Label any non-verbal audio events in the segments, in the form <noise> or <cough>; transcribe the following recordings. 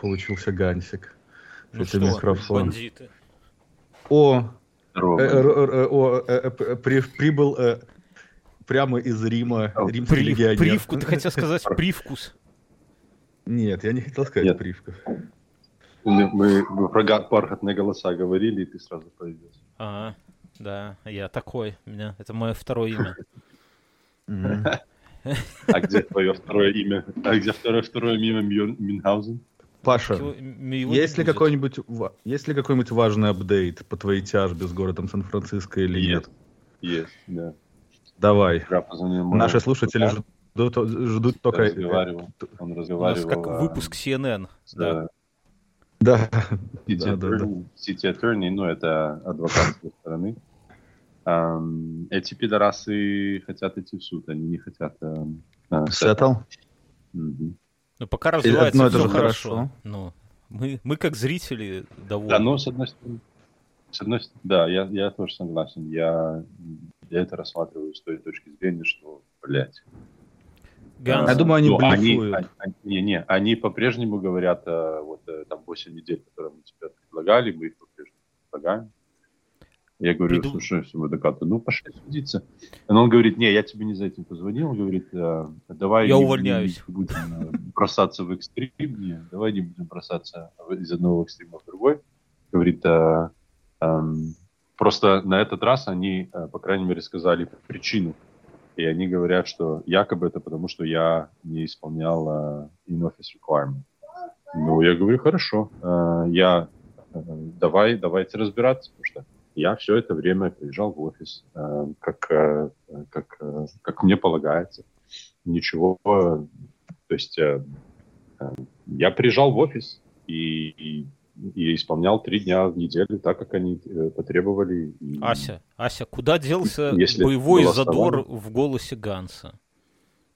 получился Гансик. Ну Это что, микрофон. бандиты. О, э, э, э, о, э, п- при- прибыл э, прямо из Рима О, римский Прив- легионер. привкус, ты хотел сказать привкус. Нет, я не хотел сказать Нет. привкус. Мы, мы- про бархатные голоса говорили, и ты сразу появился. Ага, да, я такой. Меня это мое второе имя. А где твое второе имя? А где второе, второе имя Мюн- Мюнхгаузен? Паша, Его- есть ли какой-нибудь есть ли какой-нибудь важный апдейт по твоей тяжбе с городом Сан-Франциско или нет? Есть, да. Давай. Наши слушатели ждут, ждут только... разговаривал. Он У нас разговаривал. как а, выпуск CNN. Да. э, Да, City Да, да, да. attorney, city attorney, ну, это адвокат с той стороны. Эти пидорасы хотят идти в суд, они не хотят... эм, а, Сеттл? Мгм. Ну, пока развивается ну, это всё же хорошо. хорошо. Ну, мы, мы как зрители довольны. Да, но с одной стороны, с одной стороны, да, я, я тоже согласен. Я, я это рассматриваю с той точки зрения, что, блядь. Ганс, Я думаю, они ну, блефуют. они- они- не, не, они по-прежнему говорят, э, вот э, там 8 недель, которые мы тебе предлагали, мы их по-прежнему предлагаем. Я говорю, Приду- слушай, все, адвокаты, ну пошли судиться. Но он говорит, не, я тебе не за этим позвонил. Он говорит, э, давай Я не- увольняюсь. не будем э, бросаться в экстрим, не, давай не будем бросаться из одного экстрима в другой. Говорит, э, эм, просто на этот раз они, по крайней мере, сказали причину. И они говорят, что якобы это потому, что я не исполнял э, in-office requirement. Ну, я говорю, хорошо, я давай, давайте разбираться, я все это время приезжал в офис, э, как, э, как, э, как мне полагается. Ничего, то есть э, э, я приезжал в офис и, и, и исполнял три дня в неделю, так как они э, потребовали. И- Ася, Ася, куда делся Если боевой задор основание. в голосе Ганса?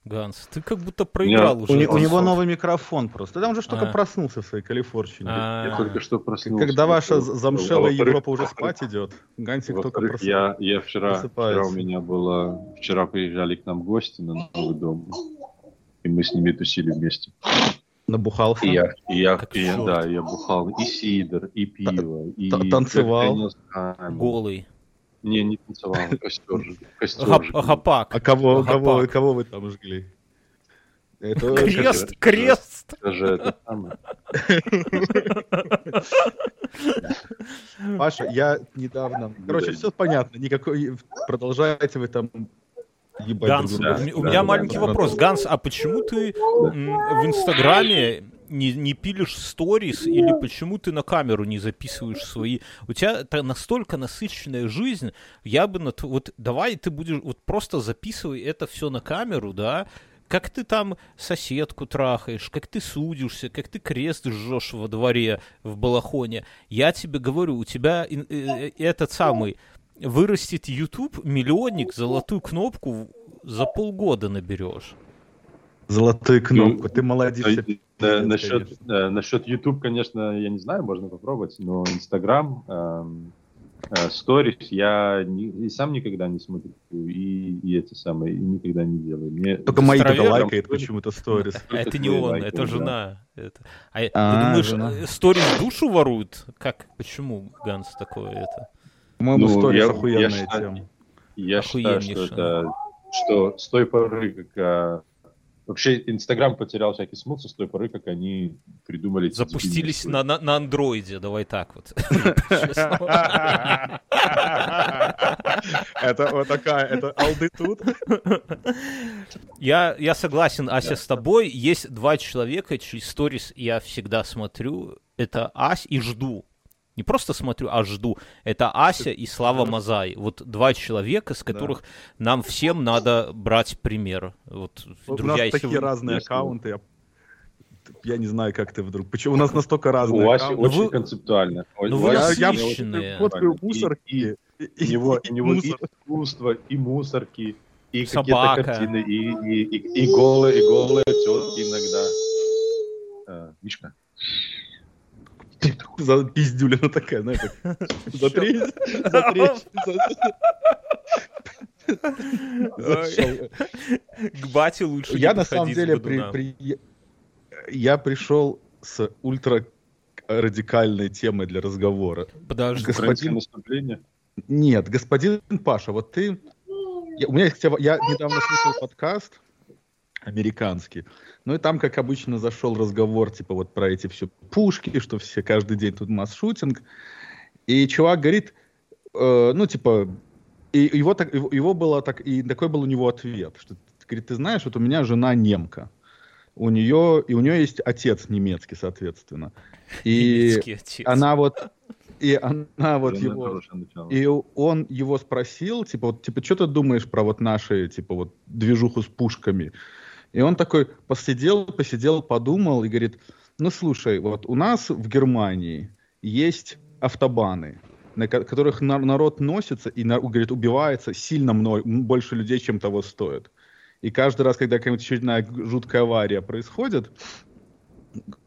Ганс, ты как будто проиграл У уже. У, не- у него новый микрофон просто. Да он же ж только А. проснулся в своей Калифорнии. А, Я только что проснулся. Когда ваша замшелая Европа уже спать идет, Гансик только просыпается. я, я вчера, вчера у меня было, вчера приезжали к нам гости на новый дом, и мы с ними тусили вместе. Набухался. И я, и я, Как и я- да, я бухал и сидр, и пиво, и та- танцевал. голый. Не, не танцевал, костер, костер жгли. Гапак. А кого, Гапак. кого, кого вы там жгли? Это Крест, это- крест. Это же это самое. Паша, я недавно... Короче, все понятно. Никакой... Продолжаете вы там ебать Ганс, друг у друга. меня- у да, меня да, маленький да. вопрос. Ганс, а почему ты в Инстаграме не, не пилишь сторис или почему ты на камеру не записываешь свои? У тебя это настолько насыщенная жизнь, я бы на вот давай ты будешь вот просто записывай это все на камеру, да? Как ты там соседку трахаешь, как ты судишься, как ты крест жжешь во дворе в балахоне. Я тебе говорю, у тебя э, э, этот самый вырастет YouTube, миллионник, золотую кнопку за полгода наберешь. Золотую кнопку. Ну, Ты молодец. Э, э, Насчет, э, насчет YouTube, конечно, я не знаю, можно попробовать, но Instagram, эм, э, Stories я не- и сам никогда не смотрю, и, и эти самые, и никогда не делаю. Мне Только мои только лайкает почему-то сторис. А <laughs> это не он, это да. жена. Это. А, А, ты думаешь, жена. э, сторис душу воруют? Как? Почему Ганс такое это? По-моему, Ну, сторис я охуенная тема. Я считаю, что это, что с той поры, как а, вообще Инстаграм потерял всякий смысл с той поры, как они придумали Запустились на, на, на андроиде, давай так вот. <laughs> Это вот такая, это алды тут. Я, я согласен, Ася, с тобой. Есть два человека, чьи сторис я всегда смотрю. Это Ась и жду. Не просто смотрю, а жду. Это Ася и Слава Мазай. Вот два человека, с которых нам всем надо брать пример. Вот, У нас друзья, если такие вы- разные аккаунты. Я, я не знаю, как ты вдруг. Почему у нас настолько разные У Аси аккаунты? очень вы- концептуально. У- ну у вы Я, я концептуально. мусорки. И- и- У него, и у него и мусор. искусство, и мусорки, и Собака. какие-то картины, и, и, и, и голые, и голые тетки иногда. А, Мишка. <laughs> За пиздюлина такая, знаешь, так. <laughs> За три. За три. <laughs> за- К бате лучше Я на самом деле при- бодуна. при- я пришел с ультра радикальной темой для разговора. Подожди. Господин... наступление. Нет, господин Паша, вот ты... Я, у меня есть... Я недавно слушал подкаст американский. Ну и там, как обычно, зашел разговор, типа, вот про эти все пушки, что все каждый день тут масс-шутинг. И чувак говорит, э, ну, типа, и его, так, его, его было так, и такой был у него ответ, что, говорит, ты знаешь, вот у меня жена немка, у нее, и у нее есть отец немецкий, соответственно. И Немецкий отец. она вот, и она вот Жена его, и он его спросил, типа, вот, типа, что ты думаешь про вот наши, типа, вот, движуху с пушками? И он такой посидел, посидел, подумал и говорит, ну, слушай, вот у нас в Германии есть автобаны, на ко- которых на- народ носится и, говорит, убивается сильно мно- м, больше людей, чем того стоит. И каждый раз, когда какая-нибудь очередная жуткая авария происходит,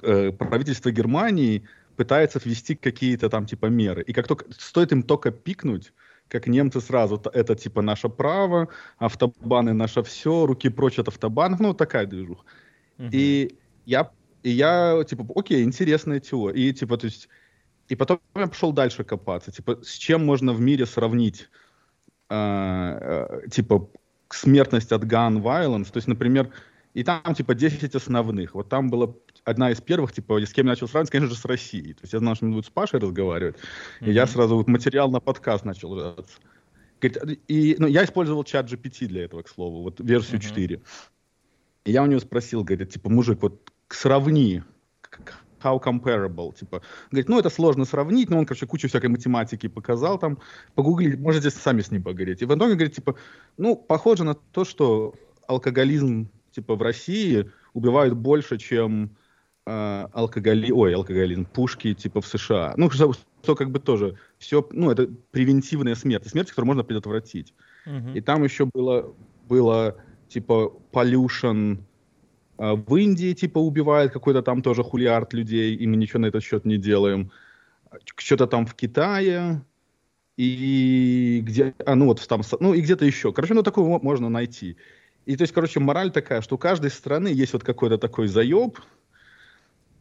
э, правительство Германии пытается ввести какие-то там типа меры. И как только стоит им только пикнуть, как немцы сразу, это типа наше право, автобаны наше все, руки прочь от автобанов, ну такая движуха. Мгм. И я, и я, типа, окей, интересная теория. И, типа, то есть, и потом я пошел дальше копаться. Типа, с чем можно в мире сравнить, э, э, типа, смертность от gun violence? То есть, например, и там, типа, 10 основных. Вот там была одна из первых, типа, с кем я начал сравнивать, конечно же, с Россией. То есть я знал, что они будут с Пашей разговаривать. И я сразу вот материал на подкаст начал. Говорит, И, ну, я использовал чат GPT для этого, к слову, вот версию Мгм. 4. И я у него спросил, говорит, типа, мужик, вот сравни, how comparable, типа, говорит, ну, это сложно сравнить, но он, короче, кучу всякой математики показал там, погуглить, можете сами с ним поговорить. И в итоге, говорит, типа, ну, похоже на то, что алкоголизм, типа, в России убивает больше, чем э. Ой, алкоголизм, пушки, типа, в США. Ну, что, что как бы тоже все, ну, это превентивная смерть, смерть, которую можно предотвратить. Мгм. И там еще было, было типа pollution а, в Индии, типа, убивает какой-то там тоже хулиард людей, и мы ничего на этот счет не делаем. Что-то там в Китае, и где, а, ну вот там, ну и где-то еще. Короче, ну такое мо- можно найти. И то есть, короче, мораль такая, что у каждой страны есть вот какой-то такой заеб,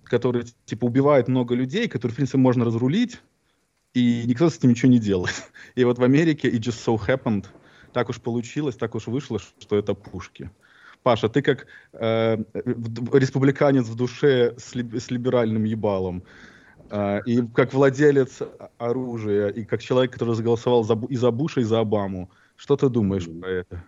который, типа, убивает много людей, который, в принципе, можно разрулить, и никто с этим ничего не делает. <laughs> И вот в Америке it just so happened, так уж получилось, так уж вышло, что это пушки. Паша, ты как э, республиканец в душе с, либ- с либеральным ебалом, э, и как владелец оружия, и как человек, который заголосовал за, и за Буша, и за Обаму, что ты думаешь про это?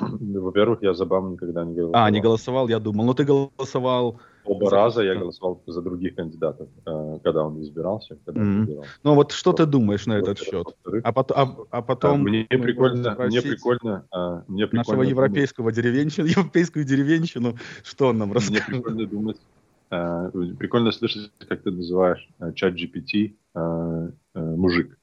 Ну, Во-первых, я за БАМ никогда не голосовал. А, не голосовал, я думал. Ну, ты голосовал... Оба за- раза я голосовал за других кандидатов, э, когда он избирался, когда он Мгм. избирался. Ну, вот что ты думаешь на этот счет? А, пот- а- а потом... а, мне мы можем прикольно, мне прикольно, а, мне прикольно Нашего европейского деревенщину, <laughs> европейскую деревенщину, что он нам Мне расскажет? прикольно думать, э, прикольно слышать, как ты называешь чат GPT э, э, мужик.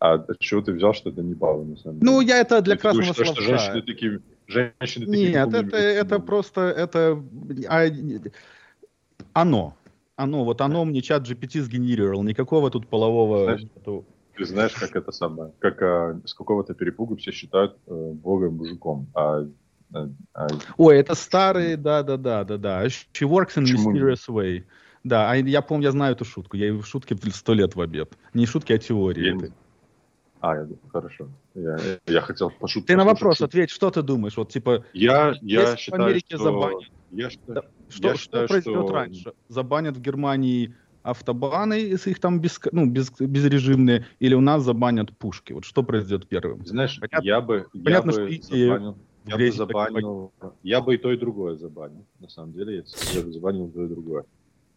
А от чего ты взял, что это не баба, на самом деле? Ну, я это для Ты красного что словца. женщины такие, женщины такие Нет, это, это просто, это а, оно. Оно, вот оно мне чат GPT сгенерировал, никакого тут полового... Знаешь. Ты знаешь, как это самое, как а, с какого-то перепугу все считают э, Бога мужиком, а, а- а Ой, это старый, да-да-да, да-да. She works in Почему mysterious way. Да, а я помню, я знаю эту шутку. Я в шутке сто лет в обед. Не шутки, а теории. Я-. А, я, хорошо. Я, я хотел пошутить. Ты на вопрос шутку. ответь, что ты думаешь? Вот типа, Я, я в считаю, Америке что... забанят- Я считаю, Да, что, я что считаю, произойдет что- раньше? Забанят в Германии автобаны, если их там без, ну, без, безрежимные, или у нас забанят пушки? Вот что произойдет первым? Знаешь, Понятно- я бы, понятно, я что бы забанил, я бы забанил, я бы и то, и другое забанил. На самом деле, я, я бы забанил и то, и другое.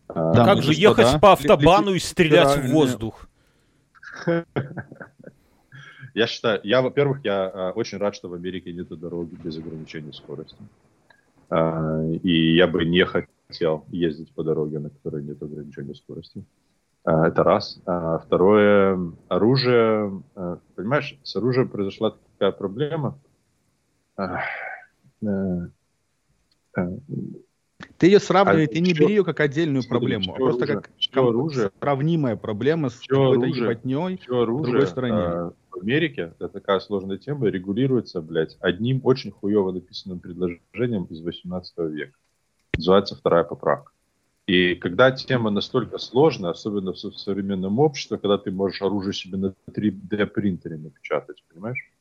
А, Да, как ну, же что, ехать да? по автобану и стрелять в воздух? <laughs> Я считаю, я, во-первых, я а, очень рад, что в Америке нет дороги без ограничения скорости. А, и я бы не хотел ездить по дороге, на которой нет ограничения скорости. А, это раз. А, второе, оружие. понимаешь, с оружием произошла такая проблема. Ты ее сравнивай, А ты не бери ее как отдельную чё- проблему, а просто оружие? как ком- оружие? сравнимая проблема с какой-то ебатней. оружие другой стороне. а, в Америке, это такая сложная тема, регулируется, блядь, одним очень хуево написанным предложением из 18 века. Называется вторая поправка. И когда тема настолько сложная, особенно в современном обществе, когда ты можешь оружие себе на 3D принтере напечатать, понимаешь?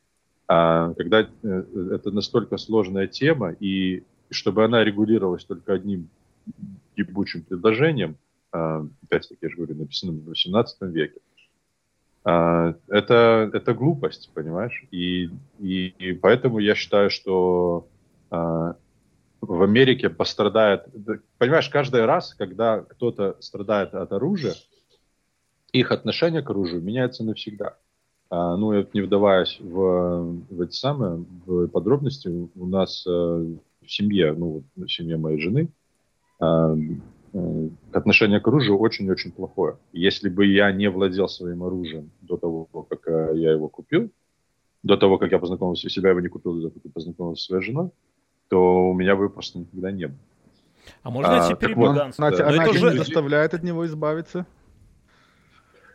А когда э, это настолько сложная тема, и чтобы она регулировалась только одним ебучим предложением, а, опять-таки, я же говорю, написанным в 18 веке, это, это глупость, понимаешь? И, и, и поэтому я считаю, что а, в Америке пострадает... Понимаешь, каждый раз, когда кто-то страдает от оружия, их отношение к оружию меняется навсегда. А, ну, я не вдаваясь в, в эти самые в подробности, у нас э, в семье, ну, в семье моей жены, э, э, отношение к оружию очень-очень плохое. Если бы я не владел своим оружием до того, как э, я его купил, до того, как я познакомился, с себя его не купил, до того, как я познакомился с своей женой, то у меня бы просто никогда не было. А можно а, я тебе перебью, Ганс? Она, да. она уже... не заставляет от него избавиться?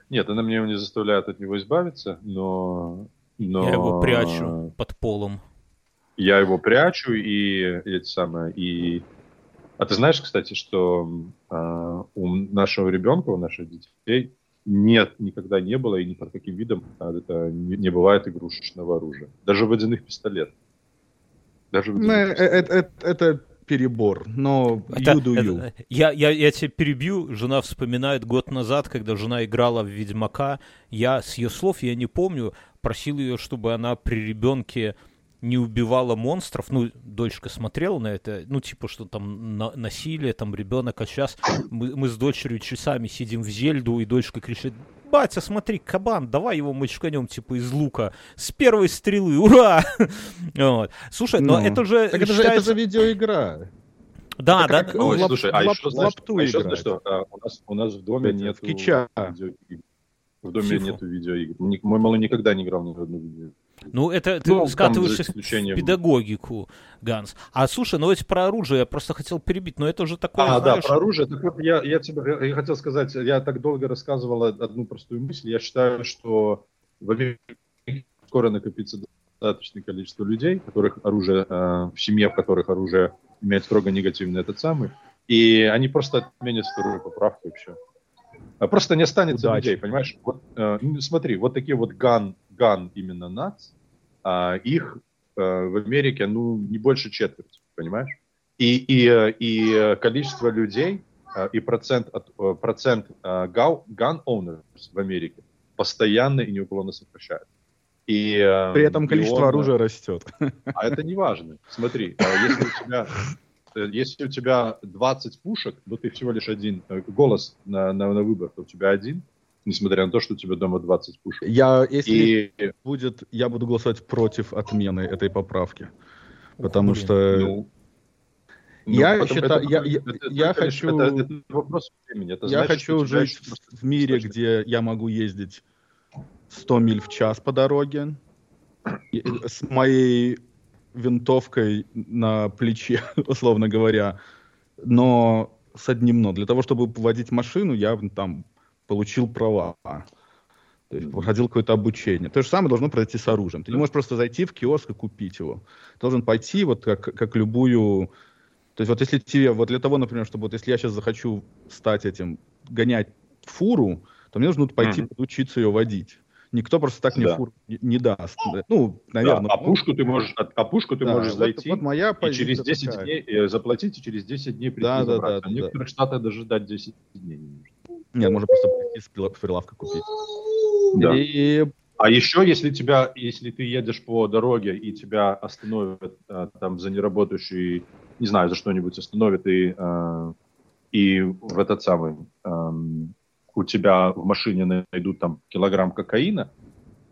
Нет, она меня не заставляет от него избавиться, но... но... Я его прячу под полом. Я его прячу, и эти самые... И... А ты знаешь, кстати, что э, у нашего ребенка, у наших детей нет, никогда не было, и ни под каким видом а, это не, не бывает игрушечного оружия. Даже водяных пистолетов. Даже ну, это, это, это перебор, но это, you do you. Это, я, я, я тебя перебью, жена вспоминает год назад, когда жена играла в Ведьмака, я с ее слов, я не помню, просил ее, чтобы она при ребенке не убивала монстров, ну, дочка смотрела на это, ну, типа, что там на, насилие, там ребенок, а сейчас мы, мы с дочерью часами сидим в Зельду, и дочка кричит, батя, смотри, кабан, давай его мочканем, типа, из лука. С первой стрелы, ура! <laughs> вот. Слушай, но ну, это же так считается... это, же, это же видеоигра. Да, это да. Как, ну, лап, слушай, а лап, еще, знаешь, а еще знаешь, что а, у, нас, у нас в доме нет кича. В доме Фифу. нету видеоигр. Мой малый никогда не играл ни в одну видеоигру. Ну, это ты ну, скатываешься в педагогику, Ганс. А слушай, ну эти про оружие я просто хотел перебить, но это уже такое, А, знаешь... да, про оружие. Так вот, я, я тебе я хотел сказать, я так долго рассказывал одну простую мысль. Я считаю, что в Америке скоро накопится достаточное количество людей, которых оружие, э, в семье, в которых оружие имеет строго негативный этот самый, и они просто отменят вторую поправку и все. А просто не останется Удачи. людей, понимаешь? Вот, э, ну, смотри, вот такие вот ган, ган именно нац, э, их э, в Америке, ну, не больше четверти, понимаешь? И, и, и количество людей, э, и процент, от, э, процент gun owners в Америке постоянно и неуклонно сокращается. И, При этом количество он, оружия растет. А это не важно. Смотри, если у тебя если у тебя 20 пушек, но ты всего лишь один голос на, на, на выбор, то у тебя один, несмотря на то, что у тебя дома 20 пушек. Я, если и... будет, я буду голосовать против отмены этой поправки. Потому Блин. что... Ну, я ну, считаю, это, я, я, это, я это, хочу, это, это вопрос времени. Это я значит, хочу жить в, в мире, где я могу ездить 100 миль в час по дороге с моей винтовкой на плече, <laughs> условно говоря, но с одним но. Для того, чтобы водить машину, я там получил права. То есть проходил какое-то обучение. То же самое должно произойти с оружием. Ты не можешь просто зайти в киоск и купить его. Ты должен пойти вот как, как любую... То есть вот если тебе, вот для того, например, чтобы вот если я сейчас захочу стать этим, гонять фуру, то мне нужно пойти mm-hmm. учиться ее водить. Никто просто так мне да. фур не, не даст. Ну, наверное. Да, а пушку ты можешь, а, пушку ты да, можешь вот, зайти вот моя и через 10 такая. дней э, заплатить и через 10 дней прийти да, да, да, а в некоторых да. штатах даже ждать 10 дней не нужно. Нет, можно просто прийти с прилавка купить. Да. И... А еще, если тебя, если ты едешь по дороге и тебя остановят а, там за неработающий, не знаю, за что-нибудь остановят и а, и в этот самый у тебя в машине найдут там килограмм кокаина,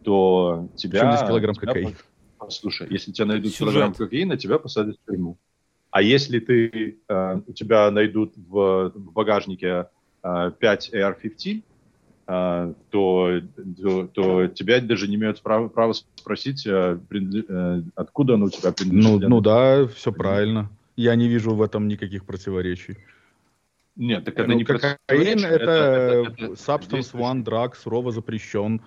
то тебя... здесь килограмм тебя, кокаина? Слушай, если тебя найдут Сюжет. килограмм кокаина, тебя посадят в тюрьму. А если ты, э, у тебя найдут в, в багажнике 5 AR-15, э, то, то, то тебя даже не имеют права, права спросить, э, э, откуда оно у тебя принадлежит. Ну, ну да, все правильно. Я не вижу в этом никаких противоречий. Нет, так это ну, не кокаин это, это, это, это substance one drug, сурово запрещен.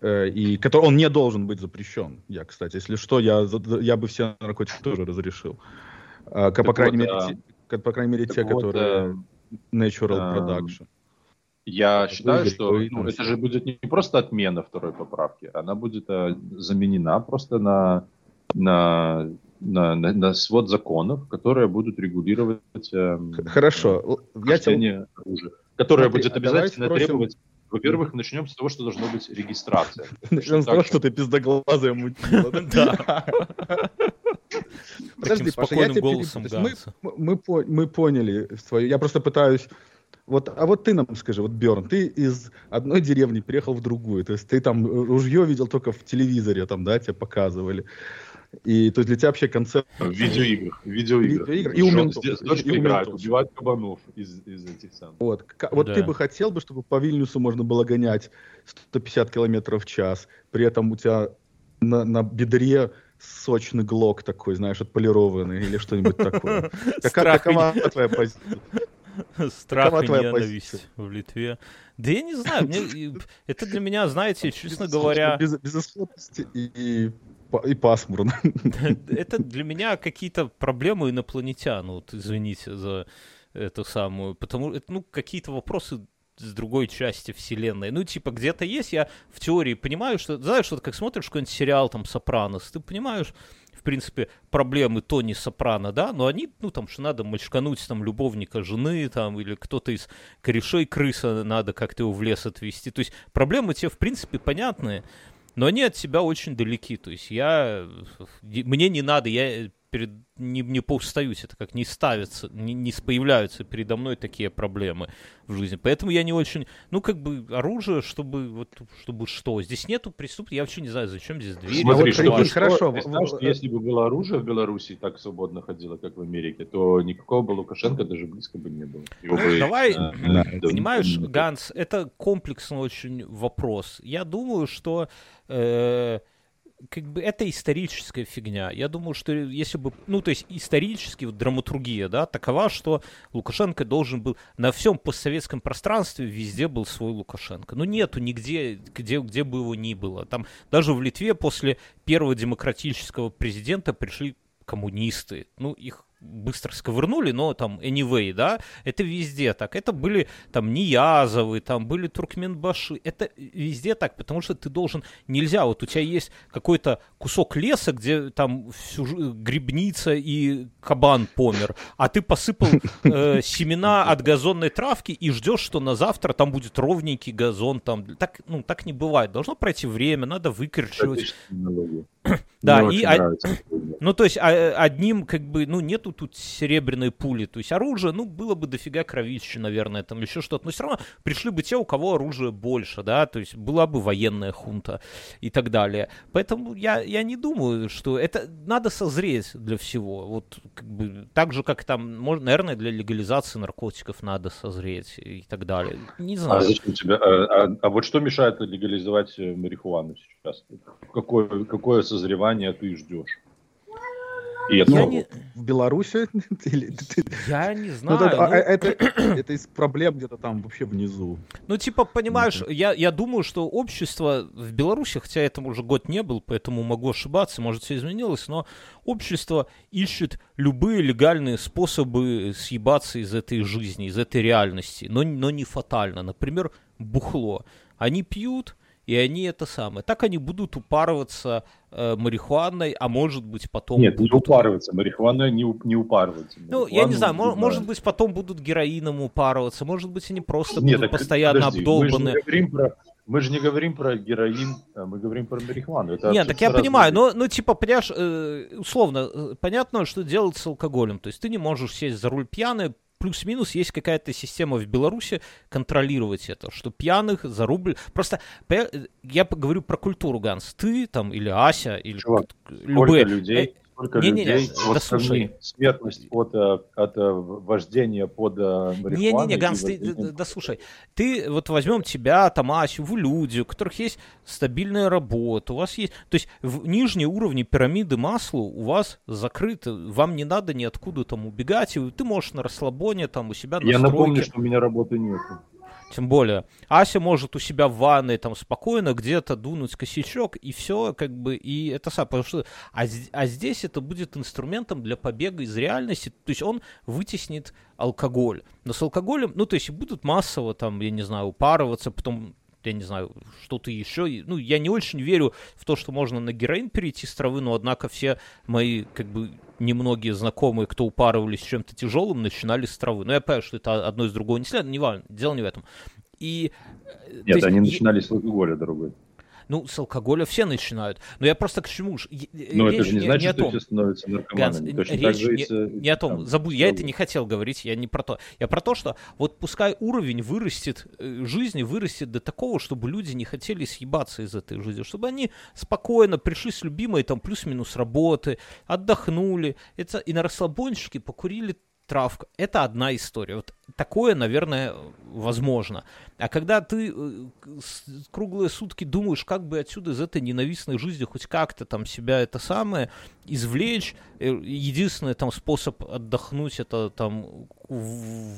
Э, и который он не должен быть запрещен. Я, кстати, если что, я, я бы все наркотики тоже разрешил. Э, по, крайней вот, мере, а... те, по крайней мере, те, вот, которые... natural Эм, production. Я Это считаю, что ну, это же будет не просто отмена второй поправки, она будет э, заменена просто на, на, на, на, на свод законов, которые будут регулировать Х- Хорошо, я тебя... хождение оружия, которое Смотри, будет а обязательно спросим- требовать. Во-первых, начнем с того, что должна быть регистрация. <laughs> Точно сказал, так что ты пиздоглазая мутила. Да. <laughs> <laughs> Подожди, Таким Паша, я спокойным голосом перебью. То есть Ганса. мы, мы, мы поняли свою... Я просто пытаюсь... Вот, а вот ты нам скажи, вот, Берн, ты из одной деревни переехал в другую, то есть ты там ружье видел только в телевизоре, там, да, тебе показывали. И то есть для тебя вообще концепт... В видеоиграх. В видеоиграх. Видеоигр- и у ментов. Дочкой И у играют, ментов. убивать кабанов из, из этих самых. Вот, К- вот Да. ты бы хотел бы, чтобы по Вильнюсу можно было гонять 150 километров в час, при этом у тебя на, на бедре сочный глок такой, знаешь, отполированный или что-нибудь такое. <laughs> Какова твоя позиция? Страх Какова и ненависть позиция? в Литве. Да я не знаю, мне, <laughs> это для меня, знаете, честно говоря, Без, безысходности и, и, и пасмурно. <laughs> это для меня какие-то проблемы инопланетян, вот извините за эту самую, потому ну, какие-то вопросы с другой части вселенной. Ну, типа, где-то есть, я в теории понимаю, что, знаешь, вот как смотришь какой-нибудь сериал, там, Сопранос, ты понимаешь, в принципе, проблемы Тони Сопрано, да, но они, ну, там, что надо мальчкануть, там, любовника жены, там, или кто-то из корешей крыса, надо как-то его в лес отвезти. То есть проблемы те, в принципе, понятные, но они от себя очень далеки. То есть я... Мне не надо, я перед... не, не поустаюсь, это как не ставится, не, не появляются передо мной такие проблемы в жизни. Поэтому я не очень... Ну, как бы оружие, чтобы... Вот, чтобы что? Здесь нету преступности. Я вообще не знаю, зачем здесь двери. Смотри, вот что, что- хорошо, представь, в- что в- если бы было оружие в Беларуси так свободно ходило, как в Америке, то никакого бы Лукашенко даже близко бы не было. Его бы, Давай, э, да, э, Понимаешь, э, Ганс, это комплексный очень вопрос. Я думаю, что э, как бы это историческая фигня. Я думаю, что если бы, ну, то есть исторически вот, драматургия, да, такова, что Лукашенко должен был на всем постсоветском пространстве везде был свой Лукашенко. Ну, нету нигде, где, где бы его ни было. Там даже в Литве после первого демократического президента пришли коммунисты. Ну, их быстро сковырнули, но там anyway, да, это везде так. Это были там Ниязовы, там были Туркменбаши. Это везде так, потому что ты должен... Нельзя, вот у тебя есть какой-то кусок леса, где там всю грибница и кабан помер, а ты посыпал э, семена <laughs> от газонной травки и ждешь, что на завтра там будет ровненький газон. Там. Так, ну, так не бывает. Должно пройти время, надо выкорчивать. Да, Мне и а-. Ну, то есть, а- одним, как бы, ну, нету тут серебряной пули. То есть, оружие, ну, было бы дофига кровищи, наверное, там еще что-то. Но все равно пришли бы те, у кого оружие больше, да, то есть, была бы военная хунта и так далее. Поэтому я, я не думаю, что это надо созреть для всего. Вот, как бы, так же, как там, можно, наверное, для легализации наркотиков надо созреть и так далее. Не А знаю. зачем тебе? А, а- а вот что мешает легализовать э, марихуану сейчас? Какое, какое созревание ты ждешь? И это Я не, В Беларуси? <laughs> Я не Ну, знаю. это, а, ну- это, <clears throat> это из проблем где-то там вообще внизу. Ну, типа, понимаешь, я, я думаю, что общество в Беларуси, хотя этому уже год не был, поэтому могу ошибаться, может, все изменилось, но общество ищет любые легальные способы съебаться из этой жизни, из этой реальности, но, но не фатально. Например, бухло. Они пьют, и они это самое. Так они будут упарываться э, марихуаной, а может быть потом Нет, не будут... упарываться. Марихуана не, не упарывается. Ну, я не знаю, мо- убивают. может быть, потом будут героином упарываться, может быть, они просто Нет, будут так постоянно подожди, обдолбаны. Мы же, не говорим про, мы же не говорим про героин, а мы говорим про марихуану. Это Нет, так я понимаю, но, ну, типа, понимаешь, э, условно, э, понятно, что делать с алкоголем. То есть ты не можешь сесть за руль пьяный, плюс-минус есть какая-то система в Беларуси контролировать это, что пьяных за рубль... Просто я поговорю про культуру, Ганс. Ты там или Ася, или Чувак, любые... людей, сколько не-не-не, людей, да вот слушай. сравни смертность от, э, от э, вождения под э, марихуаной. Не-не-не, Ганс, ты, вождением да, да слушай, ты вот возьмем тебя, там, Асю, вы люди, у которых есть стабильная работа, у вас есть, то есть в нижние уровни пирамиды масла у вас закрыты, вам не надо ниоткуда там убегать, и ты можешь на расслабоне там у себя на Я стройке. напомню, что у меня работы нет. Тем более, Ася может у себя в ванной там спокойно где-то дунуть косячок, и все, как бы, и это сам, потому что, а, а здесь это будет инструментом для побега из реальности, то есть он вытеснит алкоголь. Но с алкоголем, ну, то есть будут массово там, я не знаю, упарываться, потом я не знаю, что-то еще. Ну, я не очень верю в то, что можно на героин перейти с травы, но, однако, все мои, как бы, немногие знакомые, кто упарывались чем-то тяжелым, начинали с травы. Но я понимаю, что это одно из другого не следует, не важно, дело не в этом. И, э, Нет, есть, они начинали с алкоголя, дорогой. Ну, с алкоголя все начинают. Но я просто к чему ж... Но это же не, не значит, не что том. все становятся наркоманами. Ганс, Точно речь не, с, не о том. Там, Забудь, я это не хотел говорить, я не про то. Я про то, что вот пускай уровень вырастет, э, жизни вырастет до такого, чтобы люди не хотели съебаться из этой жизни, чтобы они спокойно пришли с любимой там плюс-минус работы, отдохнули, это и на расслабончике покурили травка. Это одна история. Вот такое, наверное, возможно. А когда ты э, круглые сутки думаешь, как бы отсюда из этой ненавистной жизни хоть как-то там себя это самое извлечь, э, единственный там способ отдохнуть это там в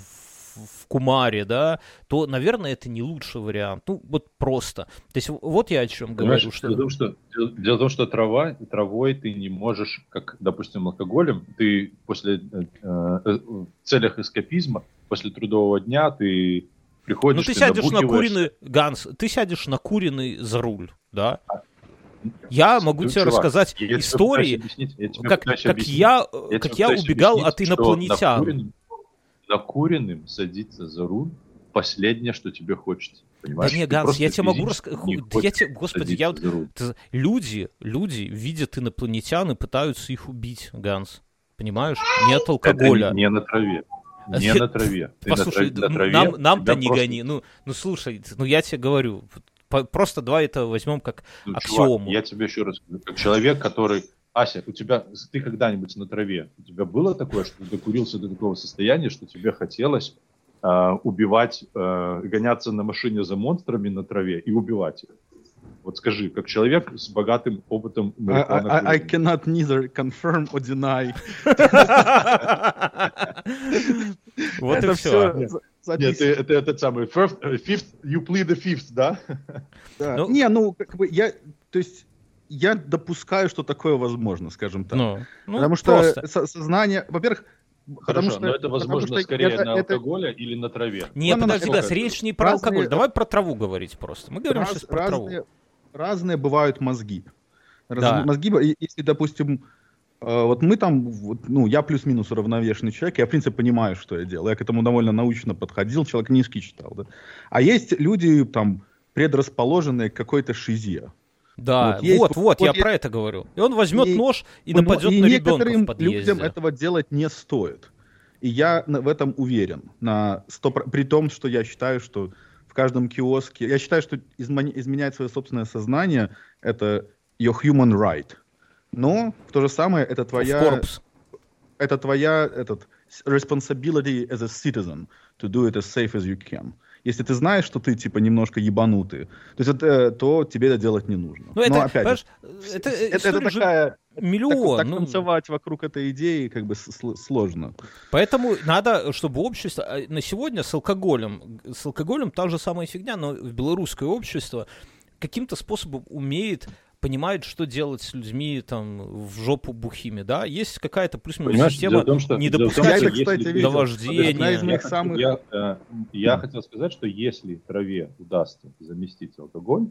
в Кумаре, да, то, наверное, это не лучший вариант. Ну, вот просто. То есть вот я о чем Понимаешь, говорю. Что... Дело, в том, что, дело в том, что трава, травой ты не можешь, как, допустим, алкоголем, ты после, э, э, в целях эскапизма, после трудового дня ты приходишь... Ну, ты сядешь на куриный, Ганс, ты сядешь на куриный за руль, да? А, я могу тебе чувак, рассказать истории, как, как, я, я, как я убегал от инопланетян накуренным садиться за руль последнее, что тебе хочется. Понимаешь? Да не, Ганс, я тебе могу рассказать. Я тебе, господи, я вот... Люди, люди видят инопланетян и пытаются их убить, Ганс. Понимаешь? Нет алкоголя. Это не на траве. Не на траве. <laughs> Послушай, на траве, нам, нам-то не просто... гони. Ну, ну слушай, ну я тебе говорю, просто два это возьмем как ну, аксиому. Чувак, я тебе еще раз говорю, как человек, который Ася, у тебя, ты когда-нибудь на траве, у тебя было такое, что ты докурился до такого состояния, что тебе хотелось э, убивать, э, гоняться на машине за монстрами на траве и убивать их? Вот скажи, как человек с богатым опытом... I, I, I cannot neither confirm or deny. <laughs> Вот и все. Нет, это этот самый fifth, you plead the fifth, да? Ну, не, ну, как бы я, то есть я допускаю, что такое возможно, скажем так. Ну, ну, потому что просто. сознание, во-первых, Хорошо, потому что, но это возможно что скорее это, на алкоголе это... или на траве. Не, ну, подожди, Газ, речь не про разные, алкоголь. Давай про траву говорить просто. Мы говорим раз, сейчас про разные, траву. Разные бывают мозги. Раз, да. Мозги, если, допустим, э, вот мы там, вот, ну, я плюс-минус уравновешенный человек, я, в принципе, понимаю, что я делаю. Я к этому довольно научно подходил, человек книжки читал, да. А есть люди, там, предрасположенные к какой-то шизе. Да, вот, есть, вот, вот, я есть, про это говорю. И он возьмет и, нож и нападет и на ребенка в подъезде. людям этого делать не стоит. И я в этом уверен. На 100, при том, что я считаю, что в каждом киоске... Я считаю, что изменять свое собственное сознание — это your human right. Но то же самое это твоя... Это твоя этот, responsibility as a citizen to do it as safe as you can если ты знаешь, что ты, типа, немножко ебанутый, то, есть, это, то тебе это делать не нужно. Ну, это, опять же, это, это, это такая... Миллион. Так, так ну... танцевать вокруг этой идеи как бы сложно. Поэтому надо, чтобы общество... А, на сегодня с алкоголем, с алкоголем та же самая фигня, но в белорусское общество каким-то способом умеет понимает, что делать с людьми там в жопу бухими, да? Есть какая-то плюс-минус система том, что, не допускать том, до вождения. самых... я, э, я хотел сказать, что если траве удастся заместить алкоголь,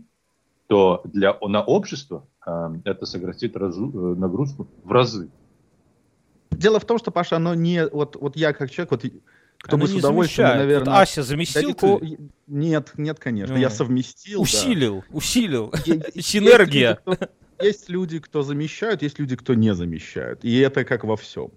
то для, на общество э, это сократит разу, э, нагрузку в разы. Дело в том, что, Паша, оно не... Вот, вот я как человек, вот кто бы с удовольствием, замещает. наверное... Вот Ася, заместил далеко... ты? Нет, нет, конечно. Я совместил. Усилил, да. усилил. <laughs> Синергия. Есть люди, кто замещают, есть люди, кто не замещают. И это как во всем.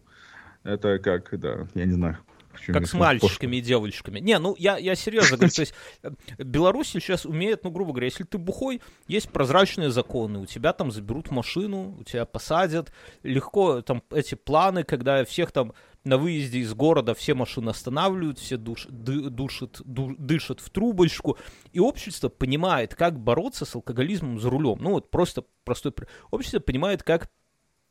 Это как, да, я не знаю. Как с мальчиками и девочками. Не, ну я, я серьезно говорю, то есть э, Беларусь сейчас умеет, ну, грубо говоря, если ты бухой, есть прозрачные законы, у тебя там заберут машину, у тебя посадят, легко там эти планы, когда всех там на выезде из города все машины останавливают, все душ, душат, ду, дышат в трубочку, и общество понимает, как бороться с алкоголизмом за рулем. Ну вот просто простой... Общество понимает, как